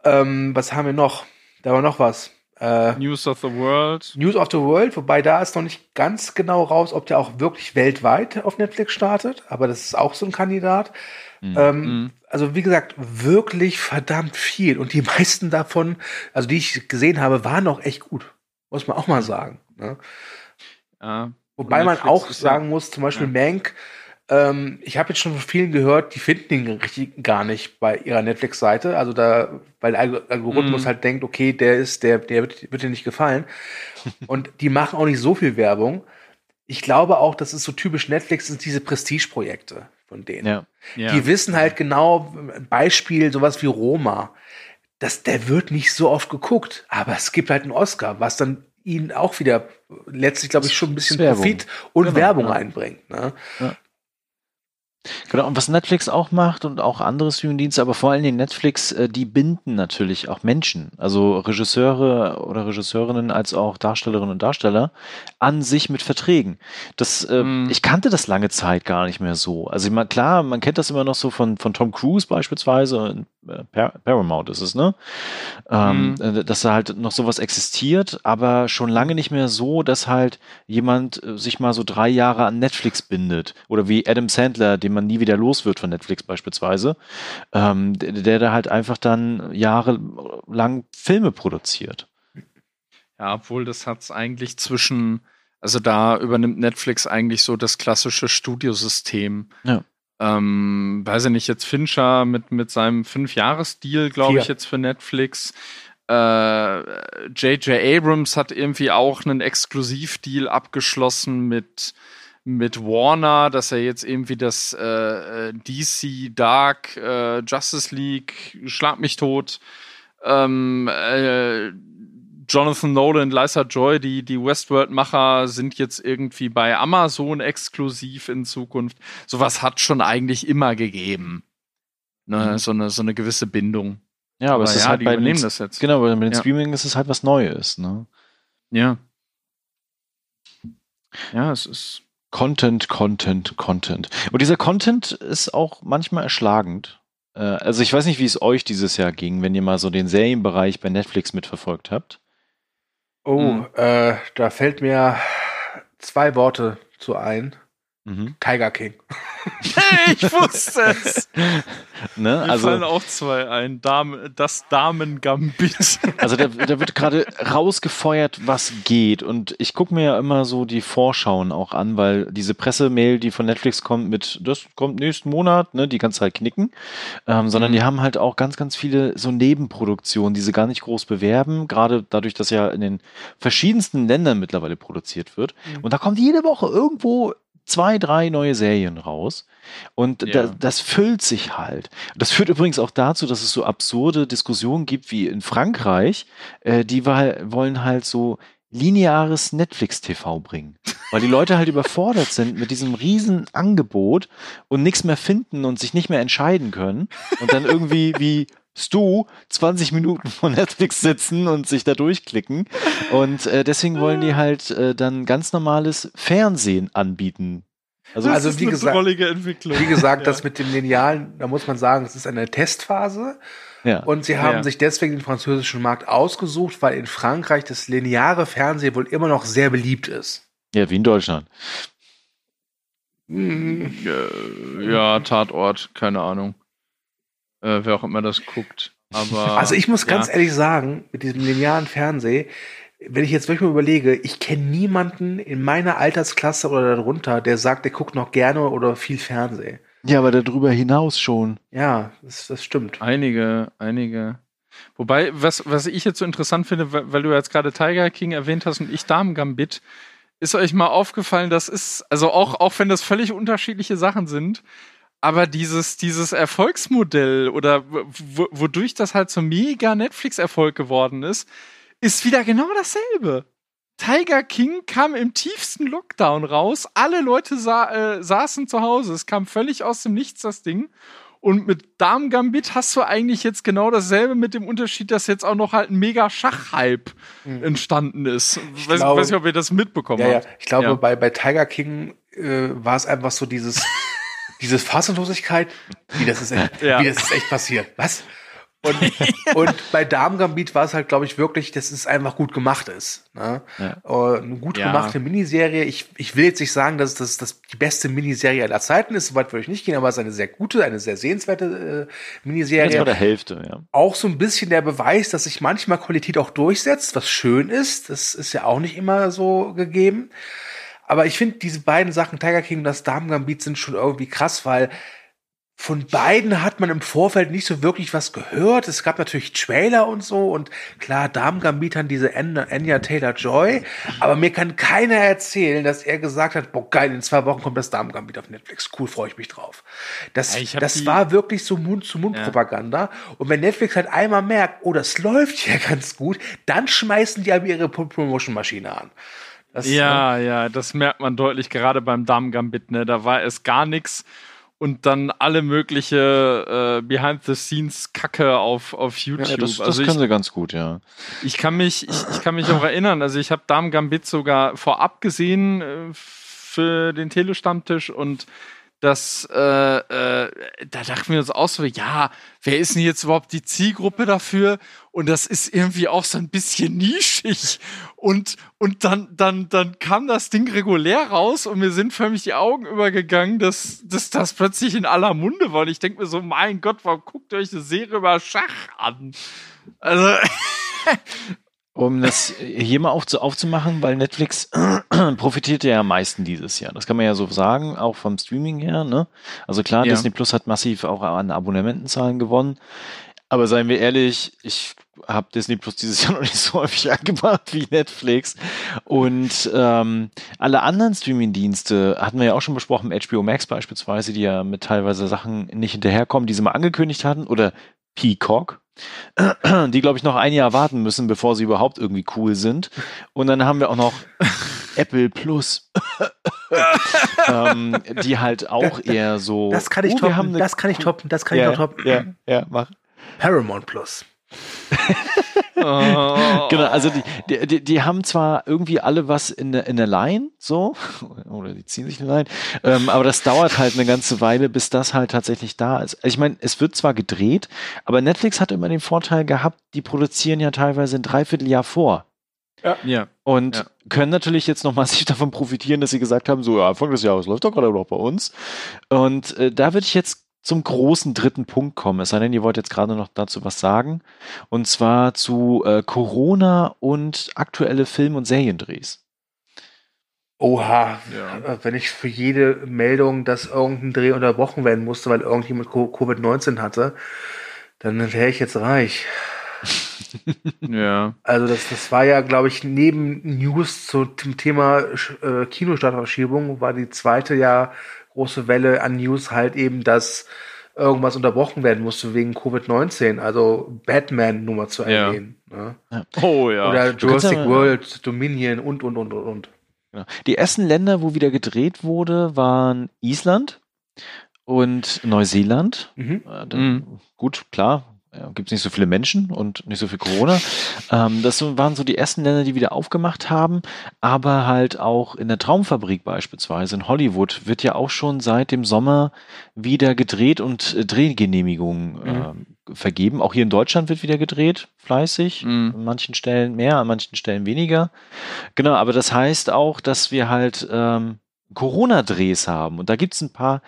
Ähm, was haben wir noch? Da war noch was. Äh, News of the World. News of the World, wobei da ist noch nicht ganz genau raus, ob der auch wirklich weltweit auf Netflix startet, aber das ist auch so ein Kandidat. Mhm. Ähm, also wie gesagt, wirklich verdammt viel. Und die meisten davon, also die ich gesehen habe, waren auch echt gut. Muss man auch mal sagen. Ne? Ja. Wobei man auch ja- sagen muss, zum Beispiel ja. Mank, ähm, ich habe jetzt schon von vielen gehört, die finden ihn richtig gar nicht bei ihrer Netflix-Seite. Also da, weil der Alg- Algorithmus Mhm. halt denkt, okay, der ist, der, der wird, wird dir nicht gefallen. Und die machen auch nicht so viel Werbung. Ich glaube auch, das ist so typisch Netflix, sind diese Prestige-Projekte von denen. Ja. Ja. Die wissen halt genau, Beispiel, sowas wie Roma. Das, der wird nicht so oft geguckt, aber es gibt halt einen Oscar, was dann ihnen auch wieder letztlich, glaube ich, schon ein bisschen Werbung. Profit und Genau, Werbung ja. einbringt. Ne? Genau, und was Netflix auch macht und auch andere Streamingdienste, aber vor allen Dingen Netflix, äh, die binden natürlich auch Menschen, also Regisseure oder Regisseurinnen als auch Darstellerinnen und Darsteller an sich mit Verträgen. Das, äh, Mhm. Ich kannte das lange Zeit gar nicht mehr so. Also ich meine, klar, man kennt das immer noch so von, von Tom Cruise beispielsweise, Paramount ist es, ne? Ähm, äh, dass da halt noch sowas existiert, aber schon lange nicht mehr so, dass halt jemand äh, sich mal so drei Jahre an Netflix bindet. Oder wie Adam Sandler, den man nie wieder los wird von Netflix beispielsweise, ähm, der, der da halt einfach dann jahrelang Filme produziert. Ja, obwohl das hat's eigentlich zwischen, also da übernimmt Netflix eigentlich so das klassische Studiosystem. Ja. Ähm, weiß ich nicht, jetzt Fincher mit, mit seinem Fünf-Jahres-Deal, glaube ich, jetzt für Netflix. Äh, J.J. Abrams hat irgendwie auch einen Exklusivdeal abgeschlossen mit, mit Warner, dass er jetzt irgendwie das äh, äh, DC Dark äh, Justice League Schlag mich tot ähm, äh, Jonathan Nolan, Liza Joy, die, die Westworld-Macher sind jetzt irgendwie bei Amazon exklusiv in Zukunft. Sowas hat schon eigentlich immer gegeben. Ne, Mhm. so, eine, so eine gewisse Bindung. Ja, aber, es ist halt die bei den, das jetzt. Genau, bei den Ja. Streaming ist es halt was Neues, ne? Ja. Ja, es ist. Content, Content, Content. Und dieser Content ist auch manchmal erschlagend. Äh, Also ich weiß nicht, wie es euch dieses Jahr ging, wenn ihr mal so den Serienbereich bei Netflix mitverfolgt habt. Oh, Mhm. äh, da fällt mir zwei Worte zu ein. Mhm. Tiger King. ich wusste es! Ne? Mir fallen Also, auch zwei ein. Dame, das Damen-Gambit. also da, da wird gerade rausgefeuert, was geht. Und ich gucke mir ja immer so die Vorschauen auch an, weil diese Pressemail, die von Netflix kommt mit, das kommt nächsten Monat, ne, die ganze Zeit knicken. Ähm, sondern Mhm. die haben halt auch ganz, ganz viele so Nebenproduktionen, die sie gar nicht groß bewerben, gerade dadurch, dass ja in den verschiedensten Ländern mittlerweile produziert wird. Und da kommt jede Woche irgendwo zwei, drei neue Serien raus. Und Ja. da, das füllt sich halt. Das führt übrigens auch dazu, dass es so absurde Diskussionen gibt wie in Frankreich. Äh, die wollen halt so lineares Netflix-TV bringen. Weil die Leute halt überfordert sind mit diesem riesen Angebot und nichts mehr finden und sich nicht mehr entscheiden können. Und dann irgendwie wie Stu 20 Minuten vor Netflix sitzen und sich da durchklicken. Und äh, deswegen wollen die halt äh, dann ganz normales Fernsehen anbieten. Also, Also, das ist wie eine gesagt- drollige Entwicklung. Wie gesagt, Ja. das mit dem Linealen, da muss man sagen, es ist eine Testphase. ja. Und sie haben Ja. sich deswegen den französischen Markt ausgesucht, weil in Frankreich das lineare Fernsehen wohl immer noch sehr beliebt ist. ja, wie in Deutschland. Äh, ja, Tatort, keine Ahnung. Äh, wer auch immer das guckt. Aber Also ich muss ganz ja. ehrlich sagen, mit diesem linearen Fernsehen, wenn ich jetzt wirklich mal überlege, ich kenne niemanden in meiner Altersklasse oder darunter, der sagt, der guckt noch gerne oder viel Fernsehen. Ja, aber darüber hinaus schon. Ja, das, das stimmt. Einige, einige. Wobei, was, was ich jetzt so interessant finde, weil weil du jetzt gerade Tiger King erwähnt hast und ich Damen Gambit, ist euch mal aufgefallen, das ist, also auch, auch wenn das völlig unterschiedliche Sachen sind, aber dieses, dieses Erfolgsmodell oder wodurch das halt so mega Netflix-Erfolg geworden ist, ist wieder genau dasselbe. Tiger King kam im tiefsten Lockdown raus. Alle Leute sa äh, saßen zu Hause. Es kam völlig aus dem Nichts, das Ding. Und mit Damen Gambit hast du eigentlich jetzt genau dasselbe mit dem Unterschied, dass jetzt auch noch halt ein mega Schachhype entstanden ist. Weiß, glaube- weiß nicht, ob ihr das mitbekommen Ja, ja. habt. Ich glaube, Ja. bei, bei Tiger King äh, war es einfach so dieses, diese Fassungslosigkeit, wie das ist echt, Ja. wie das ist echt passiert. Was? Und, und bei Damen Gambit war es halt, glaube ich, wirklich, dass es einfach gut gemacht ist. Ne? Ja. Äh, eine gut Ja. gemachte Miniserie. Ich, ich will jetzt nicht sagen, dass das, das die beste Miniserie aller Zeiten ist, soweit würde ich nicht gehen, aber es ist eine sehr gute, eine sehr sehenswerte äh, Jetzt Miniserie bei der Hälfte, ja. auch so ein bisschen der Beweis, dass sich manchmal Qualität auch durchsetzt, was schön ist. Das ist ja auch nicht immer so gegeben. Aber ich finde, diese beiden Sachen, Tiger King und das Damen Gambit, sind schon irgendwie krass, weil von beiden hat man im Vorfeld nicht so wirklich was gehört. Es gab natürlich Trailer und so und klar, Damen Gambit hat diese Anya Taylor-Joy, aber mir kann keiner erzählen, dass er gesagt hat, boah geil, in zwei Wochen kommt das Damen Gambit auf Netflix. Cool, freue ich mich drauf. Das, Ja, das war wirklich so Mund-zu-Mund-Propaganda. Und wenn Netflix halt einmal merkt, oh, das läuft ja ganz gut, dann schmeißen die aber ihre Pro- Promotion-Maschine an. Das, Ja, ja, das merkt man deutlich, gerade beim Damen Gambit, ne? Da war es gar nichts und dann alle mögliche äh, Behind-the-Scenes-Kacke auf, auf YouTube. ja das, das also können ich, sie ganz gut, ja. ich kann mich, ich, ich kann mich auch erinnern, also ich habe Damen Gambit sogar vorab gesehen äh, für den Telestammtisch und das, äh, äh, da dachten wir uns auch so, ja, wer ist denn jetzt überhaupt die Zielgruppe dafür? Und das ist irgendwie auch so ein bisschen nischig. Und, und dann, dann, dann kam das Ding regulär raus und mir sind förmlich die Augen übergegangen, dass, dass das plötzlich in aller Munde war. Und ich denke mir so, mein Gott, warum guckt ihr euch eine Serie über Schach an? Also, Um das hier mal aufzu aufzumachen, weil Netflix profitierte ja am meisten dieses Jahr. Das kann man ja so sagen, auch vom Streaming her. Ne? Also klar, Ja. Disney Plus hat massiv auch an Abonnementenzahlen gewonnen. Aber seien wir ehrlich, ich habe Disney Plus dieses Jahr noch nicht so häufig angemacht wie Netflix. Und ähm, alle anderen Streaming-Dienste hatten wir ja auch schon besprochen, HBO Max beispielsweise, die ja mit teilweise Sachen nicht hinterherkommen, die sie mal angekündigt hatten. Oder Peacock, die, glaube ich, noch ein Jahr warten müssen, bevor sie überhaupt irgendwie cool sind. Und dann haben wir auch noch Apple Plus, ähm, die halt auch eher so. Das kann ich oh, toppen, das kann ich toppen, das kann ja, ich noch toppen. Ja, ja, mach. Paramount Plus. oh. Genau, also die, die, die, die haben zwar irgendwie alle was in der, in der Line, so, oder die ziehen sich eine Line, ähm, aber das dauert halt eine ganze Weile, bis das halt tatsächlich da ist. Ich meine, es wird zwar gedreht, aber Netflix hat immer den Vorteil gehabt, die produzieren ja teilweise ein Dreivierteljahr vor. Ja. Und Ja. können natürlich jetzt noch massiv davon profitieren, dass sie gesagt haben, so, ja, Anfang des Jahres läuft doch gerade noch bei uns. Und äh, da würde ich jetzt zum großen dritten Punkt kommen. Es sei denn, ihr wollt jetzt gerade noch dazu was sagen. Und zwar zu äh, Corona und aktuelle Film- und Seriendrehs. Oha, Ja. Wenn ich für jede Meldung, dass irgendein Dreh unterbrochen werden musste, weil irgendjemand Co- Covid-19 hatte, dann wäre ich jetzt reich. Ja. Also das, das war ja, glaube ich, neben News zu dem Thema äh, Kinostartverschiebung war die zweite ja große Welle an News halt eben, dass irgendwas unterbrochen werden musste wegen Covid-19. Also Batman nur mal zu Ja. erwähnen. Ne? Oh ja. Oder Jurassic ja- World, Dominion und, und, und, und, und. Genau. Die ersten Länder, wo wieder gedreht wurde, waren Island und Neuseeland. Mhm. Äh, dann, Mhm. Gut, klar, ja, gibt es nicht so viele Menschen und nicht so viel Corona. ähm, das waren so die ersten Länder, die wieder aufgemacht haben, aber halt auch in der Traumfabrik beispielsweise in Hollywood wird ja auch schon seit dem Sommer wieder gedreht und äh, Drehgenehmigungen ähm, vergeben. Auch hier in Deutschland wird wieder gedreht, fleißig. Mhm. An manchen Stellen mehr, an manchen Stellen weniger. Genau, aber das heißt auch, dass wir halt ähm, Corona-Drehs haben. Und da gibt es ein paar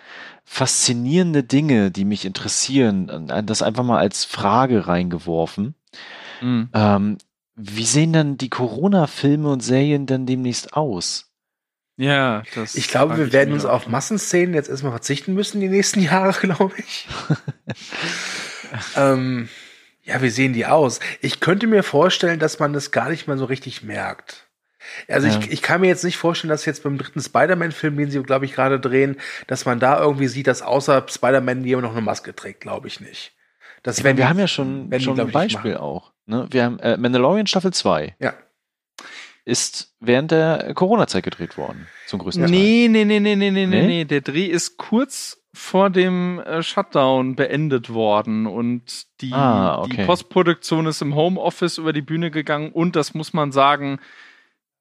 faszinierende Dinge, die mich interessieren. Äh, Das einfach mal als Frage reingeworfen. Mhm. Ähm, wie sehen dann die Corona-Filme und Serien dann demnächst aus? Ja, das Ich glaube, wir ich werden uns auf Massenszenen jetzt erstmal verzichten müssen die nächsten Jahre, glaube ich. ähm, ja, wie sehen die aus? Ich könnte mir vorstellen, dass man das gar nicht mal so richtig merkt. Also Ja. ich, ich kann mir jetzt nicht vorstellen, dass jetzt beim dritten Spider-Man-Film, den sie, glaube ich, gerade drehen, dass man da irgendwie sieht, dass außer Spider-Man jemand noch eine Maske trägt, glaube ich nicht. Das Ich meine, wir die- haben ja schon, die, schon ein ich, nicht Beispiel auch. Ne? Wir haben äh, Mandalorian Staffel 2 Ja. ist während der Corona-Zeit gedreht worden, zum größten Teil. Nee, nee, nee, nee, nee, nee, Nee? nee, nee. Der Dreh ist kurz vor dem äh, Shutdown beendet worden und die, Ah, okay. die Postproduktion ist im Homeoffice über die Bühne gegangen und das muss man sagen,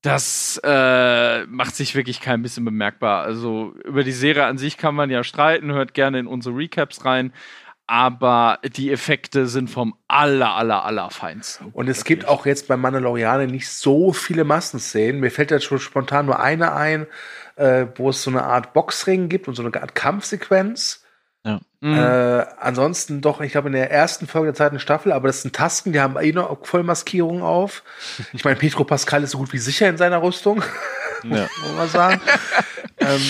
das äh, macht sich wirklich kein bisschen bemerkbar. Also über die Serie an sich kann man ja streiten, hört gerne in unsere Recaps rein. aber die Effekte sind vom aller, aller, aller feinsten. Und es gibt auch jetzt bei Mandalorianer nicht so viele Massenszenen. Mir fällt jetzt schon spontan nur eine ein, äh, wo es so eine Art Boxring gibt und so eine Art Kampfsequenz. Ja. Mhm. Äh, ansonsten doch, ich glaube, in der ersten Folge der zweiten Staffel, aber das sind Tasken, die haben eh noch Vollmaskierungen auf. Ich meine, Petro Pascal ist so gut wie sicher in seiner Rüstung, Ja. muss man sagen. ähm,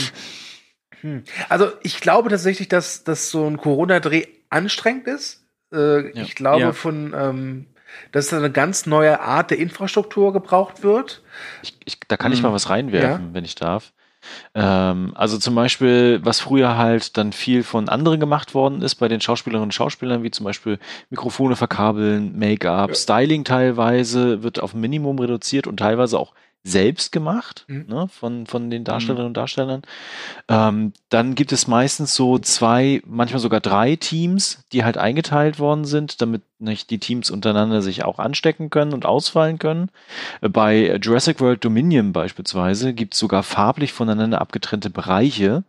hm. Also ich glaube tatsächlich, dass, dass so ein Corona-Dreh anstrengend ist. Äh, Ja. Ich glaube Ja. von, ähm, dass da eine ganz neue Art der Infrastruktur gebraucht wird. Ich, ich, da kann ich Mhm. mal was reinwerfen, wenn ich darf. Ähm, also zum Beispiel, was früher halt dann viel von anderen gemacht worden ist, bei den Schauspielerinnen und Schauspielern, wie zum Beispiel Mikrofone verkabeln, Make-up, Styling teilweise wird auf Minimum reduziert und teilweise auch selbst gemacht Mhm. ne, von, von den Darstellerinnen und Darstellern. Ähm, dann gibt es meistens so zwei, manchmal sogar drei Teams, die halt eingeteilt worden sind, damit nicht die Teams untereinander sich auch anstecken können und ausfallen können. Äh, Bei Jurassic World Dominion beispielsweise gibt es sogar farblich voneinander abgetrennte Bereiche,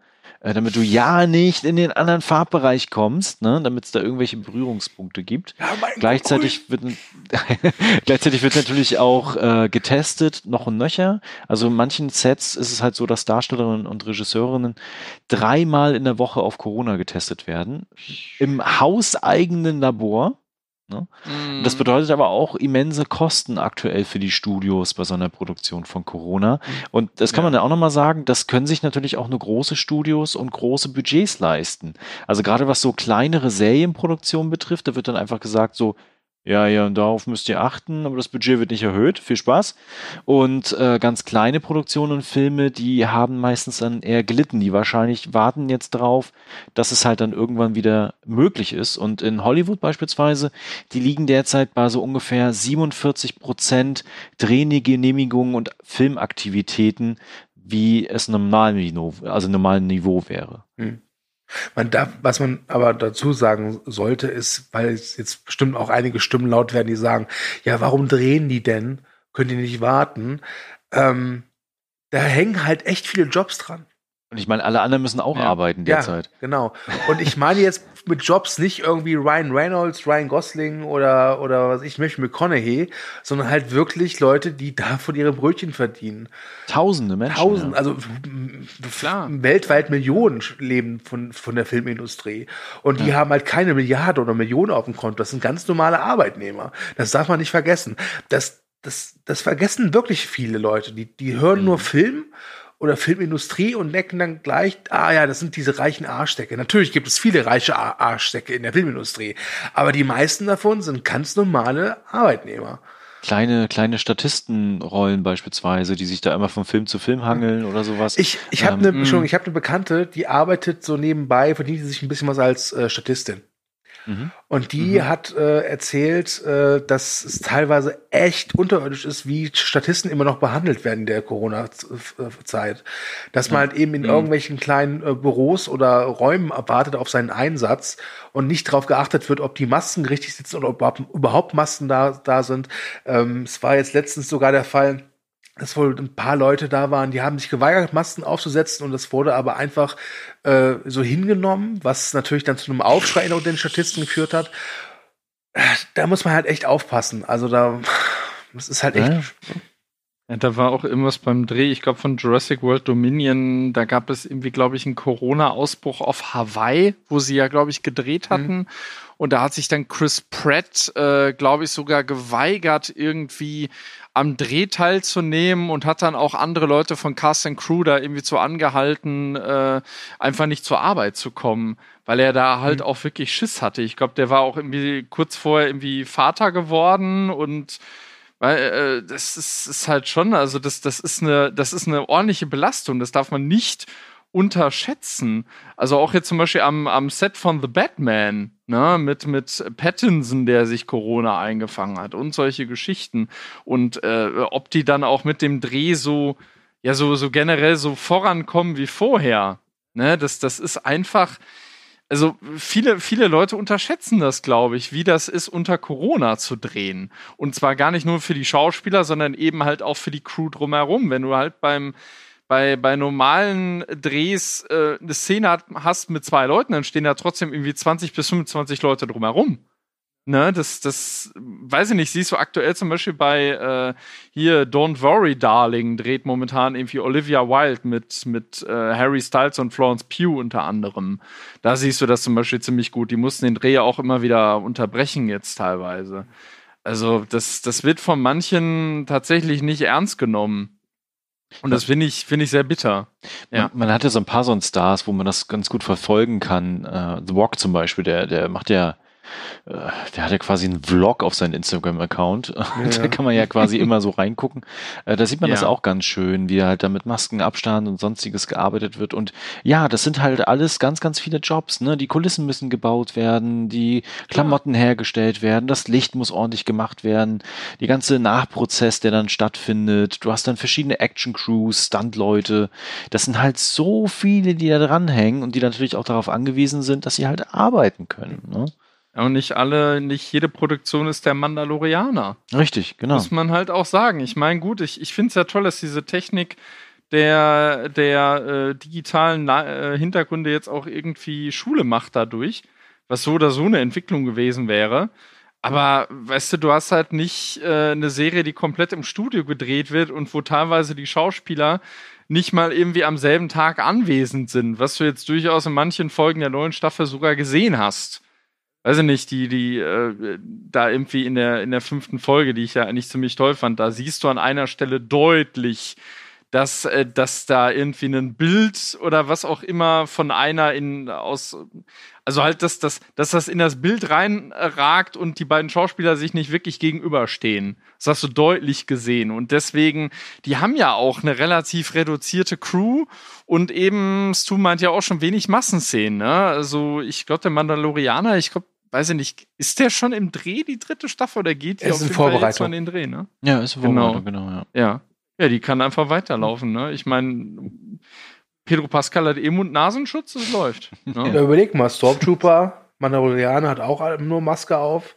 äh, damit du ja nicht in den anderen Farbbereich kommst, ne, damit es da irgendwelche Berührungspunkte gibt. Ja, Gleichzeitig wird, gleichzeitig wird natürlich auch äh, getestet, noch und nöcher. Also in manchen Sets ist es halt so, dass Darstellerinnen und Regisseurinnen dreimal in der Woche auf Corona getestet werden. Im hauseigenen Labor. Ne? Mhm. Das bedeutet aber auch immense Kosten aktuell für die Studios bei so einer Produktion von Corona. Und das kann Ja. man ja auch nochmal sagen, das können sich natürlich auch nur große Studios und große Budgets leisten. Also gerade was so kleinere Serienproduktionen betrifft, da wird dann einfach gesagt so, ja, ja, und darauf müsst ihr achten, aber das Budget wird nicht erhöht. Viel Spaß. Und äh, ganz kleine Produktionen und Filme, die haben meistens dann eher gelitten. Die wahrscheinlich warten jetzt drauf, dass es halt dann irgendwann wieder möglich ist. Und in Hollywood beispielsweise, die liegen derzeit bei so ungefähr 47 Prozent Drehgenehmigungen und Filmaktivitäten, wie es normal Niveau, also normalen Niveau wäre. Man darf, was man aber dazu sagen sollte, ist, weil jetzt bestimmt auch einige Stimmen laut werden, die sagen, ja, warum drehen die denn? Könnt ihr nicht warten? Ähm, da hängen halt echt viele Jobs dran. Und ich meine, alle anderen müssen auch Ja. arbeiten derzeit. Ja, genau. Und ich meine jetzt mit Jobs nicht irgendwie Ryan Reynolds, Ryan Gosling oder, oder was ich möchte, McConaughey, sondern halt wirklich Leute, die davon ihre Brötchen verdienen. Tausende Menschen. Tausend, ja. also Klar. weltweit Millionen leben von, von der Filmindustrie. Und die haben halt keine Milliarde oder Millionen auf dem Konto. Das sind ganz normale Arbeitnehmer. Das darf man nicht vergessen. Das, das, das vergessen wirklich viele Leute. Die, die hören nur Film oder Filmindustrie und denken dann gleich, ah ja, das sind diese reichen Arschdecke. Natürlich gibt es viele reiche Ar- Arschdecke in der Filmindustrie, aber die meisten davon sind ganz normale Arbeitnehmer. kleine, kleine Statistenrollen beispielsweise, die sich da immer von Film zu Film hangeln oder sowas. Ich, ich habe Ähm, eine schon, ich habe eine Bekannte, die arbeitet so nebenbei, verdient sich ein bisschen was als äh, Statistin. Mhm. Und die hat äh, erzählt, äh, dass es teilweise echt unterirdisch ist, wie Statisten immer noch behandelt werden in der Corona-Zeit. Dass man halt eben in irgendwelchen kleinen äh, Büros oder Räumen wartet auf seinen Einsatz und nicht darauf geachtet wird, ob die Masken richtig sitzen oder ob überhaupt- überhaupt Masken da, da sind. Ähm, es war jetzt letztens sogar der Fall, dass wohl ein paar Leute da waren, die haben sich geweigert, Masken aufzusetzen und das wurde aber einfach äh, so hingenommen, was natürlich dann zu einem Aufschrei unter den Statisten geführt hat. Da muss man halt echt aufpassen. Also da, das ist halt echt. Ja. Ja, da war auch irgendwas beim Dreh, ich glaube von Jurassic World Dominion, da gab es irgendwie, glaube ich, einen Corona-Ausbruch auf Hawaii, wo sie ja, glaube ich, gedreht hatten. Und da hat sich dann Chris Pratt, äh, glaube ich, sogar geweigert, irgendwie am Dreh teilzunehmen und hat dann auch andere Leute von Cast and Crew da irgendwie zu angehalten, äh, einfach nicht zur Arbeit zu kommen, weil er da halt auch wirklich Schiss hatte. Ich glaube, der war auch irgendwie kurz vorher irgendwie Vater geworden und weil äh, das ist, ist halt schon, also das, das ist eine, das ist eine ordentliche Belastung. Das darf man nicht unterschätzen. Also auch jetzt zum Beispiel am, am Set von The Batman, ne, mit, mit Pattinson, der sich Corona eingefangen hat und solche Geschichten. Und äh, ob die dann auch mit dem Dreh so, ja, so, so generell so vorankommen wie vorher. Ne, das, das ist einfach, also viele, viele Leute unterschätzen das, glaube ich, wie das ist, unter Corona zu drehen. Und zwar gar nicht nur für die Schauspieler, sondern eben halt auch für die Crew drumherum. Wenn du halt beim, bei, bei normalen Drehs äh, eine Szene hast mit zwei Leuten, dann stehen da trotzdem irgendwie 20 bis 25 Leute drumherum. Ne, das, das, weiß ich nicht, siehst du aktuell zum Beispiel bei äh, hier Don't Worry Darling dreht momentan irgendwie Olivia Wilde mit, mit äh, Harry Styles und Florence Pugh unter anderem. Da siehst du das zum Beispiel ziemlich gut. Die mussten den Dreh ja auch immer wieder unterbrechen jetzt teilweise. Also das, das wird von manchen tatsächlich nicht ernst genommen. Und das finde ich, finde ich sehr bitter. Ja. Man, man hatte so ein paar so Stars, wo man das ganz gut verfolgen kann. Uh, The Walk zum Beispiel, der, der macht ja äh, der hat ja quasi einen Vlog auf seinem Instagram-Account. Ja. Da kann man ja quasi immer so reingucken. Äh, da sieht man ja. das auch ganz schön, wie halt da mit Maskenabstand und sonstiges gearbeitet wird. Und ja, das sind halt alles ganz, ganz viele Jobs. Ne? Die Kulissen müssen gebaut werden, die Klamotten ja. hergestellt werden, das Licht muss ordentlich gemacht werden, die ganze Nachprozess, der dann stattfindet. Du hast dann verschiedene Action-Crews, Stunt-Leute. Das sind halt so viele, die da dranhängen und die natürlich auch darauf angewiesen sind, dass sie halt arbeiten können. Ne? Und nicht alle, nicht jede Produktion ist der Mandalorianer. Richtig, genau. Muss man halt auch sagen. Ich meine, gut, ich, ich finde es ja toll, dass diese Technik der, der äh, digitalen äh, Hintergründe jetzt auch irgendwie Schule macht dadurch, was so oder so eine Entwicklung gewesen wäre. Aber weißt du, du hast halt nicht äh, eine Serie, die komplett im Studio gedreht wird und wo teilweise die Schauspieler nicht mal irgendwie am selben Tag anwesend sind, was du jetzt durchaus in manchen Folgen der neuen Staffel sogar gesehen hast weiß ich nicht, die, die, äh, da irgendwie in der, in der fünften Folge, die ich ja eigentlich ziemlich toll fand, da siehst du an einer Stelle deutlich, dass, äh, dass da irgendwie ein Bild oder was auch immer von einer in aus, also halt, dass, dass, dass das in das Bild reinragt und die beiden Schauspieler sich nicht wirklich gegenüberstehen. Das hast du deutlich gesehen. Und deswegen, die haben ja auch eine relativ reduzierte Crew und eben, Stu meint ja auch schon wenig Massenszenen. Ne? Also ich glaube, der Mandalorianer, ich glaube, weiß ich nicht, ist der schon im Dreh, die dritte Staffel, oder geht die es auf in Vorbereitung. in den Dreh, ne? Ja, ist in Vorbereitung, genau, genau ja. ja. Ja, die kann einfach weiterlaufen, ne? Ich meine, Pedro Pascal hat eh Mund-Nasenschutz, es läuft. Ne? Ja, überleg mal, Stormtrooper, Mandalorianer hat auch nur Maske auf.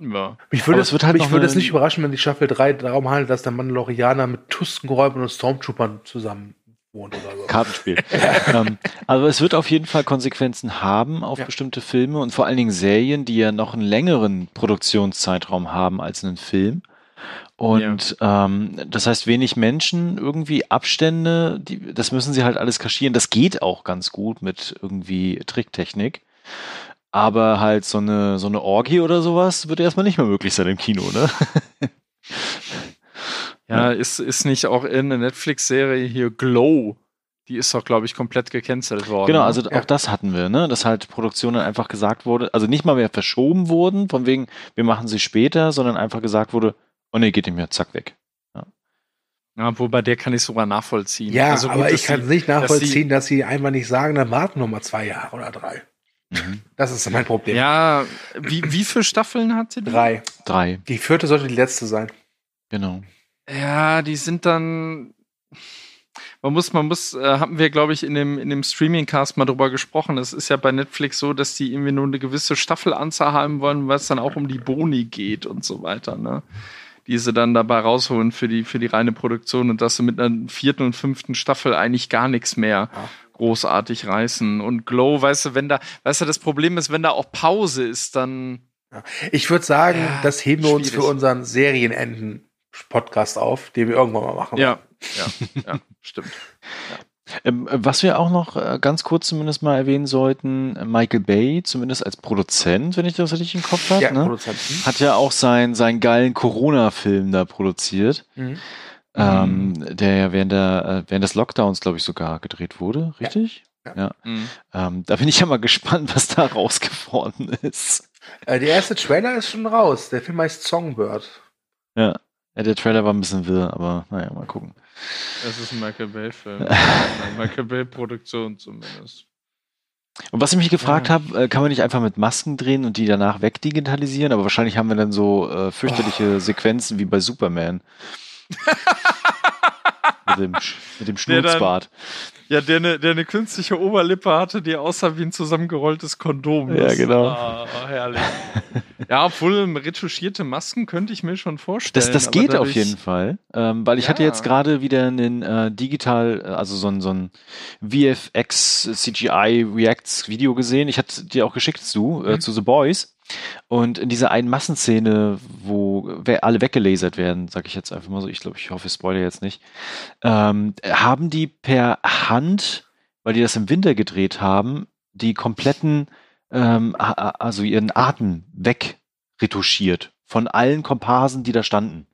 Ja. Mich würde es, halt mich würde es nicht überraschen, wenn die Staffel 3 darum handelt, dass der Mandalorianer mit Tuskenräubern und Stormtroopern zusammen wohnt oder so. Kartenspiel. ähm, also es wird auf jeden Fall Konsequenzen haben auf ja. bestimmte Filme und vor allen Dingen Serien, die ja noch einen längeren Produktionszeitraum haben als einen Film. Und ja. ähm, das heißt, wenig Menschen, irgendwie Abstände, die, das müssen sie halt alles kaschieren. Das geht auch ganz gut mit irgendwie Tricktechnik. Aber halt so eine, so eine Orgie oder sowas wird erstmal nicht mehr möglich sein im Kino, ne? Ja, ist, ist nicht auch in der Netflix-Serie hier Glow, die ist doch, glaube ich, komplett gecancelt worden. Genau, ne? also ja. auch das hatten wir, ne? Dass halt Produktionen einfach gesagt wurde, also nicht mal mehr verschoben wurden, von wegen, wir machen sie später, sondern einfach gesagt wurde, oh nee, geht nicht mehr, zack, weg. Ja, ja wobei der kann ich sogar nachvollziehen. Ja, also gut, aber ich kann es nicht nachvollziehen, dass sie, dass sie einfach nicht sagen, dann warten noch mal zwei Jahre oder drei. Mhm. Das ist mein Problem. Ja, wie, wie viele Staffeln hat sie? Drei. Drei. Die vierte sollte die letzte sein. Genau. Ja, die sind dann. Man muss, man muss, äh, haben wir, glaube ich, in dem, in dem Streaming-Cast mal drüber gesprochen. Es ist ja bei Netflix so, dass die irgendwie nur eine gewisse Staffelanzahl haben wollen, weil es dann auch um die Boni geht und so weiter, ne? Die sie dann dabei rausholen für die, für die reine Produktion und dass sie mit einer vierten und fünften Staffel eigentlich gar nichts mehr ja. großartig reißen. Und Glow, weißt du, wenn da, weißt du, das Problem ist, wenn da auch Pause ist, dann. Ich würde sagen, ja, das heben wir uns für unseren Serienenden Podcast auf, den wir irgendwann mal machen. Ja, ja, ja stimmt. Ja. Ähm, was wir auch noch äh, ganz kurz zumindest mal erwähnen sollten, Michael Bay, zumindest als Produzent, wenn ich das richtig im Kopf habe, ja, ne? hat ja auch sein, seinen geilen Corona-Film da produziert. Mhm. Ähm, mhm. der ja während, der, äh, während des Lockdowns, glaube ich, sogar gedreht wurde, richtig? Ja. ja. Mhm. Ähm, da bin ich ja mal gespannt, was da raus geworden ist. Äh, der erste Trailer ist schon raus. Der Film heißt Songbird. Ja. Ja, der Trailer war ein bisschen wirr, aber naja, mal gucken. Es ist ein Michael Bay-Film. Michael Bay-Produktion zumindest. Und was ich mich gefragt ja. habe, äh, kann man nicht einfach mit Masken drehen und die danach wegdigitalisieren? Aber wahrscheinlich haben wir dann so äh, fürchterliche oh. Sequenzen wie bei Superman. dem, mit dem Schnurzbart. Ja, der eine der eine künstliche Oberlippe hatte, die aussah wie ein zusammengerolltes Kondom. Ja, genau. Ah, herrlich. ja, obwohl retuschierte Masken könnte ich mir schon vorstellen. Das, das geht auf jeden Fall, ähm, weil ich hatte Ja. jetzt gerade wieder einen äh, digital, äh, also so ein, so ein VFX CGI Reacts Video gesehen. Ich hatte dir auch geschickt zu, äh, zu The Boys. Und in dieser einen Massenszene, wo alle weggelasert werden, sage ich jetzt einfach mal so, ich glaube, ich hoffe, ich spoilere jetzt nicht, ähm, haben die per Hand, weil die das im Winter gedreht haben, die kompletten, ähm, also ihren Atem wegretuschiert von allen Komparsen, die da standen.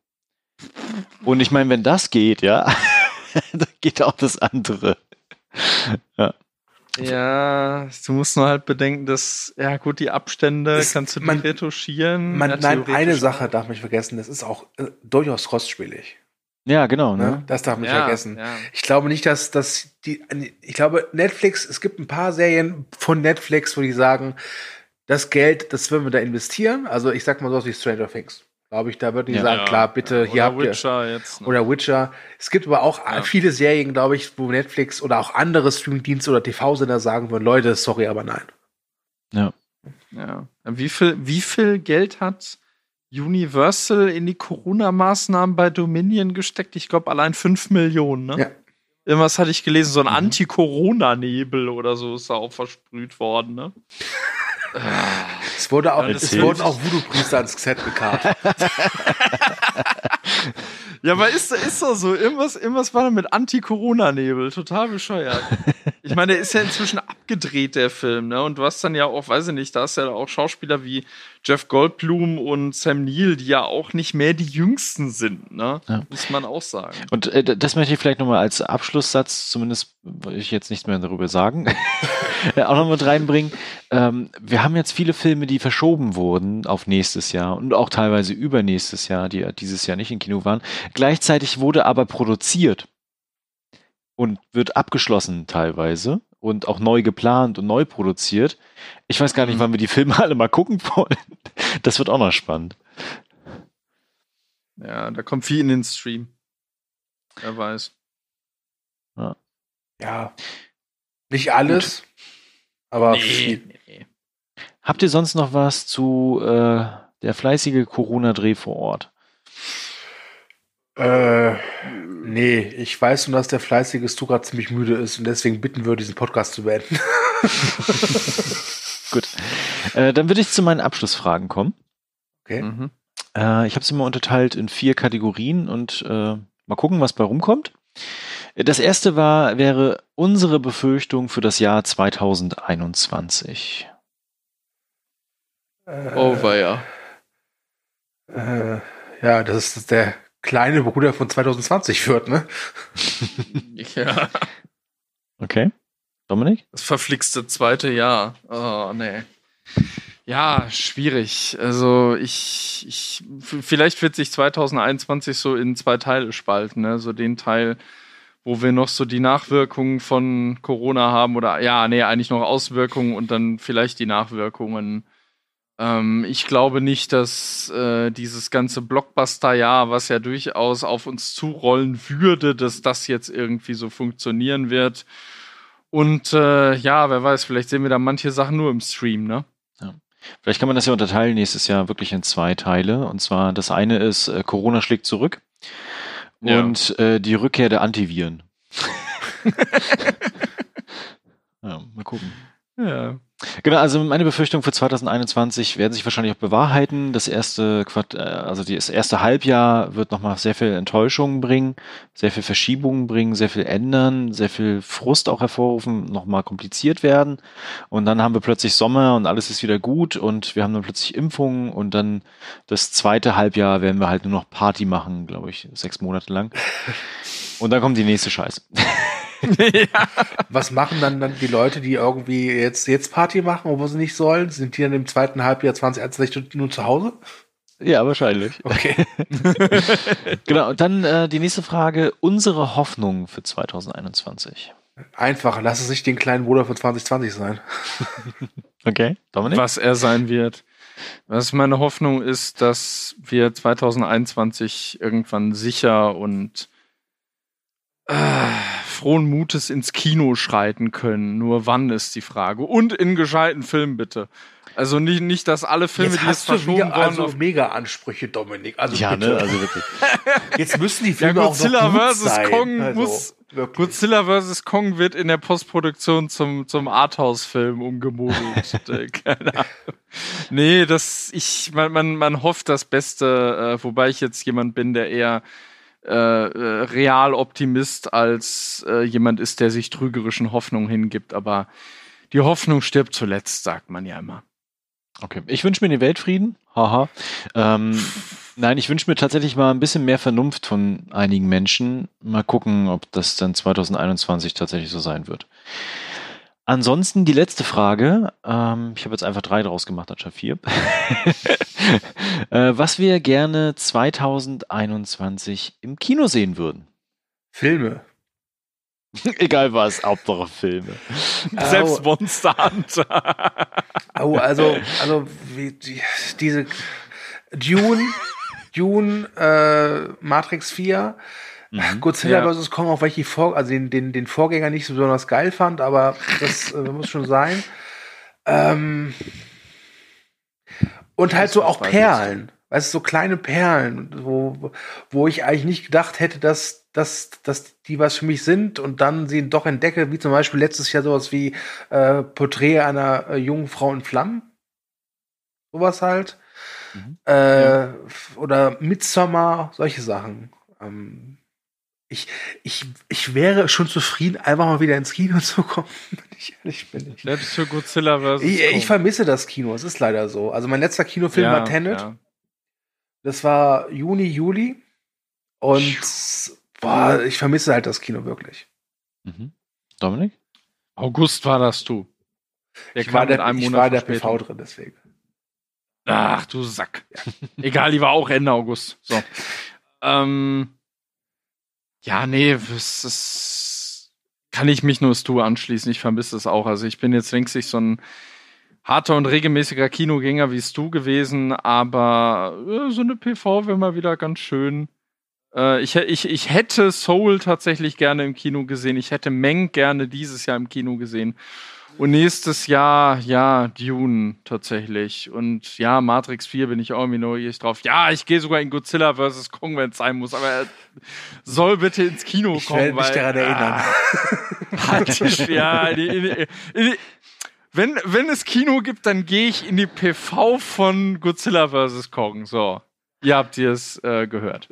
Und ich meine, wenn das geht, ja, dann geht auch das andere. Ja, du musst nur halt bedenken, dass, ja gut, die Abstände Es- kannst du man- nicht retuschieren. Man, ja, nein, eine Sache darf man nicht vergessen, das ist auch äh, durchaus kostspielig. Ja, genau. Ne? Ne? Das darf man nicht Ja, vergessen. ja. Ich glaube nicht, dass, dass die, ich glaube, Netflix, es gibt ein paar Serien von Netflix, wo die sagen, das Geld, das würden wir da investieren. Also ich sag mal sowas wie Stranger Things. Glaube ich, da würden die Ja. sagen, Ja, klar, bitte, ja, hier habt ihr. Witcher jetzt. ne? Oder Witcher. Es gibt aber auch Ja. viele Serien, glaube ich, wo Netflix oder auch andere Streamingdienste oder TV-Sender sagen würden, Leute, sorry, aber nein. Ja. Wie viel, wie viel Geld hat Universal in die Corona-Maßnahmen bei Dominion gesteckt? Ich glaube, allein 5 Millionen, ne? Ja. Irgendwas hatte ich gelesen, so ein Anti-Corona-Nebel oder so ist da auch versprüht worden, ne? Es wurde auch, Ja, es wurden auch Voodoo-Priester ans Set gekarrt. Ja, aber ist, ist doch so. Irgendwas, irgendwas war da mit Anti-Corona-Nebel. Total bescheuert. Ich meine, der ist ja inzwischen abgedreht, der Film, ne? Und du hast dann ja auch, weiß ich nicht, da hast ja auch Schauspieler wie Jeff Goldblum und Sam Neill, die ja auch nicht mehr die jüngsten sind, ne? Ja. Muss man auch sagen. Und äh, das möchte ich vielleicht nochmal als Abschlusssatz, zumindest will ich jetzt nichts mehr darüber sagen, auch noch mit reinbringen. Ähm, wir haben jetzt viele Filme, die verschoben wurden auf nächstes Jahr und auch teilweise übernächstes Jahr, die dieses Jahr nicht im Kino waren. Gleichzeitig wurde aber produziert und wird abgeschlossen teilweise und auch neu geplant und neu produziert. Ich weiß gar nicht, Mhm. wann wir die Filme alle mal gucken wollen. Das wird auch noch spannend. Ja, da kommt viel in den Stream. Wer weiß. ja. Nicht alles, aber Nee, viel. nee, nee. Habt ihr sonst noch was zu äh, der fleißige Corona-Dreh vor Ort? Äh, nee, ich weiß nur, dass der fleißige Stu gerade ziemlich müde ist und deswegen bitten wir, diesen Podcast zu beenden. Gut. Äh, dann würde ich zu meinen Abschlussfragen kommen. Okay. Mhm. Äh, ich habe sie mal unterteilt in vier Kategorien und äh, mal gucken, was bei rumkommt. Das erste war, wäre unsere Befürchtung für das Jahr 2021. Oh, weia. Äh, ja, das ist der kleine Bruder von 2020 wird, ne? Ja. Okay. Dominik? Das verflixte zweite Jahr. Oh, nee. Ja, schwierig. Also ich, ich, vielleicht wird sich 2021 so in zwei Teile spalten. Ne? So den Teil, wo wir noch so die Nachwirkungen von Corona haben oder ja, nee, eigentlich noch Auswirkungen und dann vielleicht die Nachwirkungen. Ähm, ich glaube nicht, dass äh, dieses ganze Blockbuster-Jahr, was ja durchaus auf uns zurollen würde, dass das jetzt irgendwie so funktionieren wird. Und äh, ja, wer weiß, vielleicht sehen wir da manche Sachen nur im Stream, ne? Vielleicht kann man das ja unterteilen nächstes Jahr wirklich in zwei Teile. Und zwar das eine ist, äh, Corona schlägt zurück Ja. und äh, die Rückkehr der Antiviren. ja, mal gucken. Ja. Genau, also meine Befürchtung für 2021 werden sich wahrscheinlich auch bewahrheiten. Das erste Quart äh, also das erste Halbjahr wird nochmal sehr viel Enttäuschungen bringen, sehr viel Verschiebungen bringen, sehr viel ändern, sehr viel Frust auch hervorrufen, nochmal kompliziert werden. Und dann haben wir plötzlich Sommer und alles ist wieder gut und wir haben dann plötzlich Impfungen und dann das zweite Halbjahr werden wir halt nur noch Party machen, glaube ich, sechs Monate lang. Und dann kommt die nächste Scheiße. Was machen dann, dann die Leute, die irgendwie jetzt, jetzt Party machen, obwohl sie nicht sollen? Sind die dann im zweiten Halbjahr 2021 nur zu Hause? Ja, wahrscheinlich. Okay. Genau, und dann äh, die nächste Frage, unsere Hoffnung für 2021. Einfach, lass es nicht den kleinen Bruder von 2020 sein. Okay, Dominik? Was er sein wird. Was meine Hoffnung ist, dass wir 2021 irgendwann sicher und äh, frohen Mutes ins Kino schreiten können. Nur wann ist die Frage. Und in gescheiten Filmen bitte. Also nicht, nicht, dass alle Filme, jetzt die jetzt verschoben wurden, also auf mega Ansprüche, Dominik. Also Ja, bitte. ne? Also wirklich. Jetzt müssen die ja, Filme auch Godzilla noch gut vs. sein. Kong also, muss. wirklich. Godzilla vs. Kong wird in der Postproduktion zum, zum Arthouse-Film umgemodelt. Äh, Keine Ahnung. Nee, das, ich, man, man, man hofft das Beste, äh, wobei ich jetzt jemand bin, der eher äh, äh, Realoptimist als äh, jemand ist, der sich trügerischen Hoffnungen hingibt. Aber die Hoffnung stirbt zuletzt, sagt man ja immer. Okay. Ich wünsche mir den Weltfrieden. Haha. Ähm, nein, ich wünsche mir tatsächlich mal ein bisschen mehr Vernunft von einigen Menschen. Mal gucken, ob das dann 2021 tatsächlich so sein wird. Ansonsten die letzte Frage. Ähm, ich habe jetzt einfach drei draus gemacht anstatt vier. äh, was wir gerne 2021 im Kino sehen würden. Filme. Egal was, Hauptsache Filme. Selbst Monster Hunter. Oh, also, also wie, die, diese Dune, Dune, äh, Matrix 4, Godzilla Ja. vs. Kong, auch weil ich die Vor also den, den, den Vorgänger nicht so besonders geil fand, aber das äh, muss schon sein. Ähm, und halt so auch. Perlen. Weißt du, so kleine Perlen, wo, wo ich eigentlich nicht gedacht hätte, dass, dass, dass die was für mich sind und dann sie doch entdecke, wie zum Beispiel letztes Jahr sowas wie äh, Porträt einer äh, jungen Frau in Flammen. Sowas halt. Mhm. Äh, Oder Midsommar, solche Sachen. Ähm, ich, ich, ich wäre schon zufrieden, einfach mal wieder ins Kino zu kommen, wenn ich ehrlich bin. Ich, Selbst für Godzilla vs. ich, Kong. ich vermisse das Kino, es ist leider so. Also mein letzter Kinofilm Ja, war Tenet. ja. Das war Juni, Juli. Und boah, ich vermisse halt das Kino wirklich. Mhm. Dominik? August war das du. Der ich war der, einem ich Monat war der. PV drin, deswegen. Ach, du Sack. Egal, die war auch Ende August. So. Ähm, ja, nee, es ist, kann ich mich nur das Du anschließen. Ich vermisse es auch. Also ich bin jetzt längst so ein harter und regelmäßiger Kinogänger wie es du gewesen, aber äh, so eine PV wäre mal wieder ganz schön. Äh, ich, ich, ich hätte Soul tatsächlich gerne im Kino gesehen. Ich hätte Meng gerne dieses Jahr im Kino gesehen. Und nächstes Jahr, ja, Dune tatsächlich. Und ja, Matrix 4 bin ich auch irgendwie neugierig drauf. Ja, ich gehe sogar in Godzilla vs. Kong, wenn es sein muss. Aber er soll bitte ins Kino Ich kommen. werde mich daran erinnern. Halt die- ja, in die, in die, in die, wenn, wenn es Kino gibt, dann gehe ich in die PV von Godzilla vs. Kong. So. Ihr habt ihr es äh, gehört.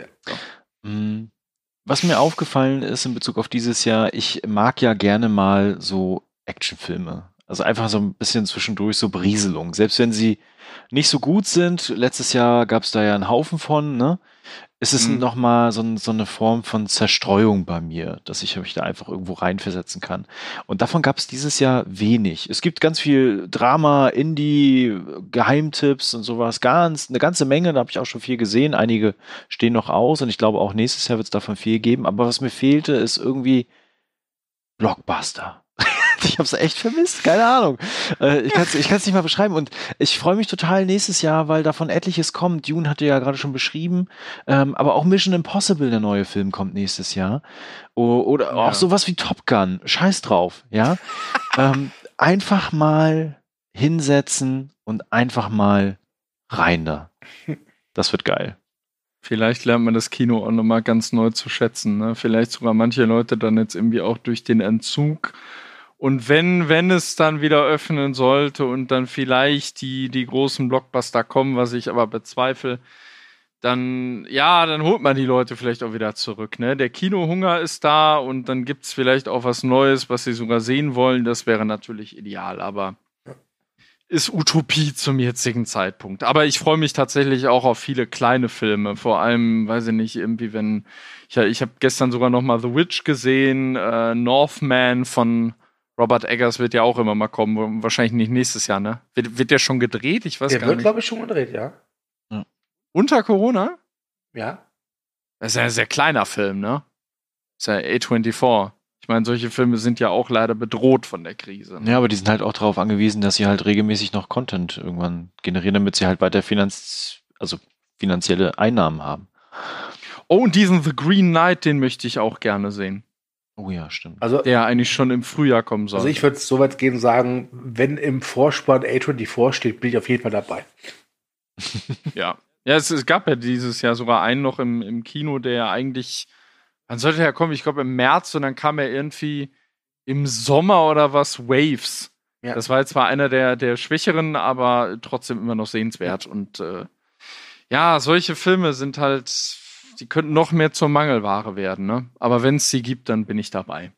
Mm, Was mir aufgefallen ist in Bezug auf dieses Jahr, ich mag ja gerne mal so Actionfilme. Also einfach so ein bisschen zwischendurch so Berieselung. Selbst wenn sie nicht so gut sind, letztes Jahr gab es da ja einen Haufen von, ne? Es ist Mhm. nochmal so, so eine Form von Zerstreuung bei mir, dass ich mich da einfach irgendwo reinversetzen kann. Und davon gab es dieses Jahr wenig. Es gibt ganz viel Drama, Indie, Geheimtipps und sowas. Ganz, eine ganze Menge, da habe ich auch schon viel gesehen. Einige stehen noch aus und ich glaube auch nächstes Jahr wird es davon viel geben. Aber was mir fehlte, ist irgendwie Blockbuster. ich habe es echt vermisst, keine Ahnung. Äh, ich kann es ich kann's nicht mal beschreiben. Und ich freue mich total nächstes Jahr, weil davon etliches kommt. Dune hatte ja gerade schon beschrieben. Ähm, aber auch Mission Impossible, der neue Film, kommt nächstes Jahr. O oder Ja. auch sowas wie Top Gun. Scheiß drauf, ja. ähm, einfach mal hinsetzen und einfach mal rein da. Das wird geil. Vielleicht lernt man das Kino auch nochmal ganz neu zu schätzen. Ne? Vielleicht sogar manche Leute dann jetzt irgendwie auch durch den Entzug. Und wenn, wenn es dann wieder öffnen sollte und dann vielleicht die, die großen Blockbuster kommen, was ich aber bezweifle, dann, ja, dann holt man die Leute vielleicht auch wieder zurück. Ne? Der Kinohunger ist da und dann gibt es vielleicht auch was Neues, was sie sogar sehen wollen. Das wäre natürlich ideal, aber ist Utopie zum jetzigen Zeitpunkt. Aber ich freue mich tatsächlich auch auf viele kleine Filme. Vor allem, weiß ich nicht, irgendwie, wenn ich, ich habe gestern sogar noch mal The Witch gesehen, äh, Northman von Robert Eggers wird ja auch immer mal kommen. Wahrscheinlich nicht nächstes Jahr, ne? Wird, wird der schon gedreht? Ich weiß Der gar wird, nicht. glaube ich, schon gedreht, ja. Unter Corona? Ja. Das ist ja ein sehr kleiner Film, ne? Das ist ja A24. Ich meine, solche Filme sind ja auch leider bedroht von der Krise. ne? Ja, aber die sind halt auch darauf angewiesen, dass sie halt regelmäßig noch Content irgendwann generieren, damit sie halt weiter finanz also finanzielle Einnahmen haben. Oh, und diesen The Green Knight, den möchte ich auch gerne sehen. Oh ja, stimmt. Also, Der eigentlich schon im Frühjahr kommen soll. also ich würde so weit gehen und sagen, wenn im Vorspann A24 steht, bin ich auf jeden Fall dabei. Ja. Ja, es, es gab ja dieses Jahr sogar einen noch im, im Kino, der eigentlich, wann sollte er kommen? Ich glaube im März und dann kam er irgendwie im Sommer oder was, Waves. Ja. Das war jetzt zwar einer der, der schwächeren, aber trotzdem immer noch sehenswert. Und äh, ja, solche Filme sind halt, die könnten noch mehr zur Mangelware werden, ne? Aber wenn es sie gibt, dann bin ich dabei.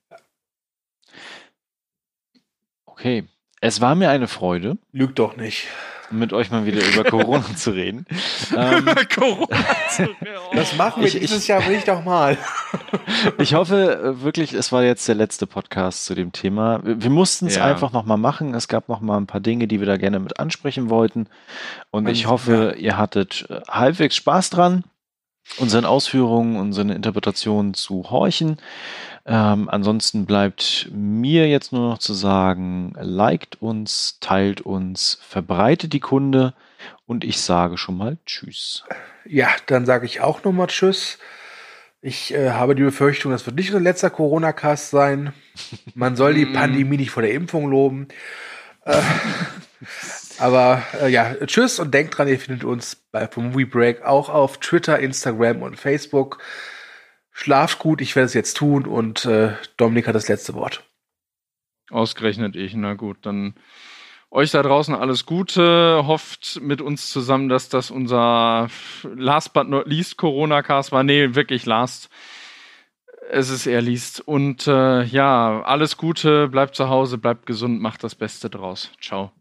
Okay. Es war mir eine Freude, Lügt doch nicht. mit euch mal wieder über Corona zu reden. Ähm, Corona. Das machen wir Ich- dieses ich- Jahr nicht doch mal. Ich hoffe äh, wirklich, es war jetzt der letzte Podcast zu dem Thema. Wir, wir mussten es Ja. einfach nochmal machen. Es gab nochmal ein paar Dinge, die wir da gerne mit ansprechen wollten. Und ich Und, hoffe, ihr hattet äh, halbwegs Spaß dran, unseren Ausführungen, unseren Interpretationen zu horchen. Ähm, ansonsten bleibt mir jetzt nur noch zu sagen, liked uns, teilt uns, verbreitet die Kunde und ich sage schon mal Tschüss. Ja, dann sage ich auch nochmal Tschüss. Ich äh, habe die Befürchtung, das wird nicht unser letzter Corona-Cast sein. Man soll die Mm. Pandemie nicht vor der Impfung loben. Äh, aber äh, ja, tschüss und denkt dran, ihr findet uns bei vom Movie Break auch auf Twitter, Instagram und Facebook. Schlaft gut, ich werde es jetzt tun und äh, Dominik hat das letzte Wort. Ausgerechnet ich, na gut, dann euch da draußen alles Gute. Hofft mit uns zusammen, dass das unser last but not least Corona-Cast war. Nee, wirklich last. Es ist eher least. Und äh, ja, alles Gute, bleibt zu Hause, bleibt gesund, macht das Beste draus. Ciao.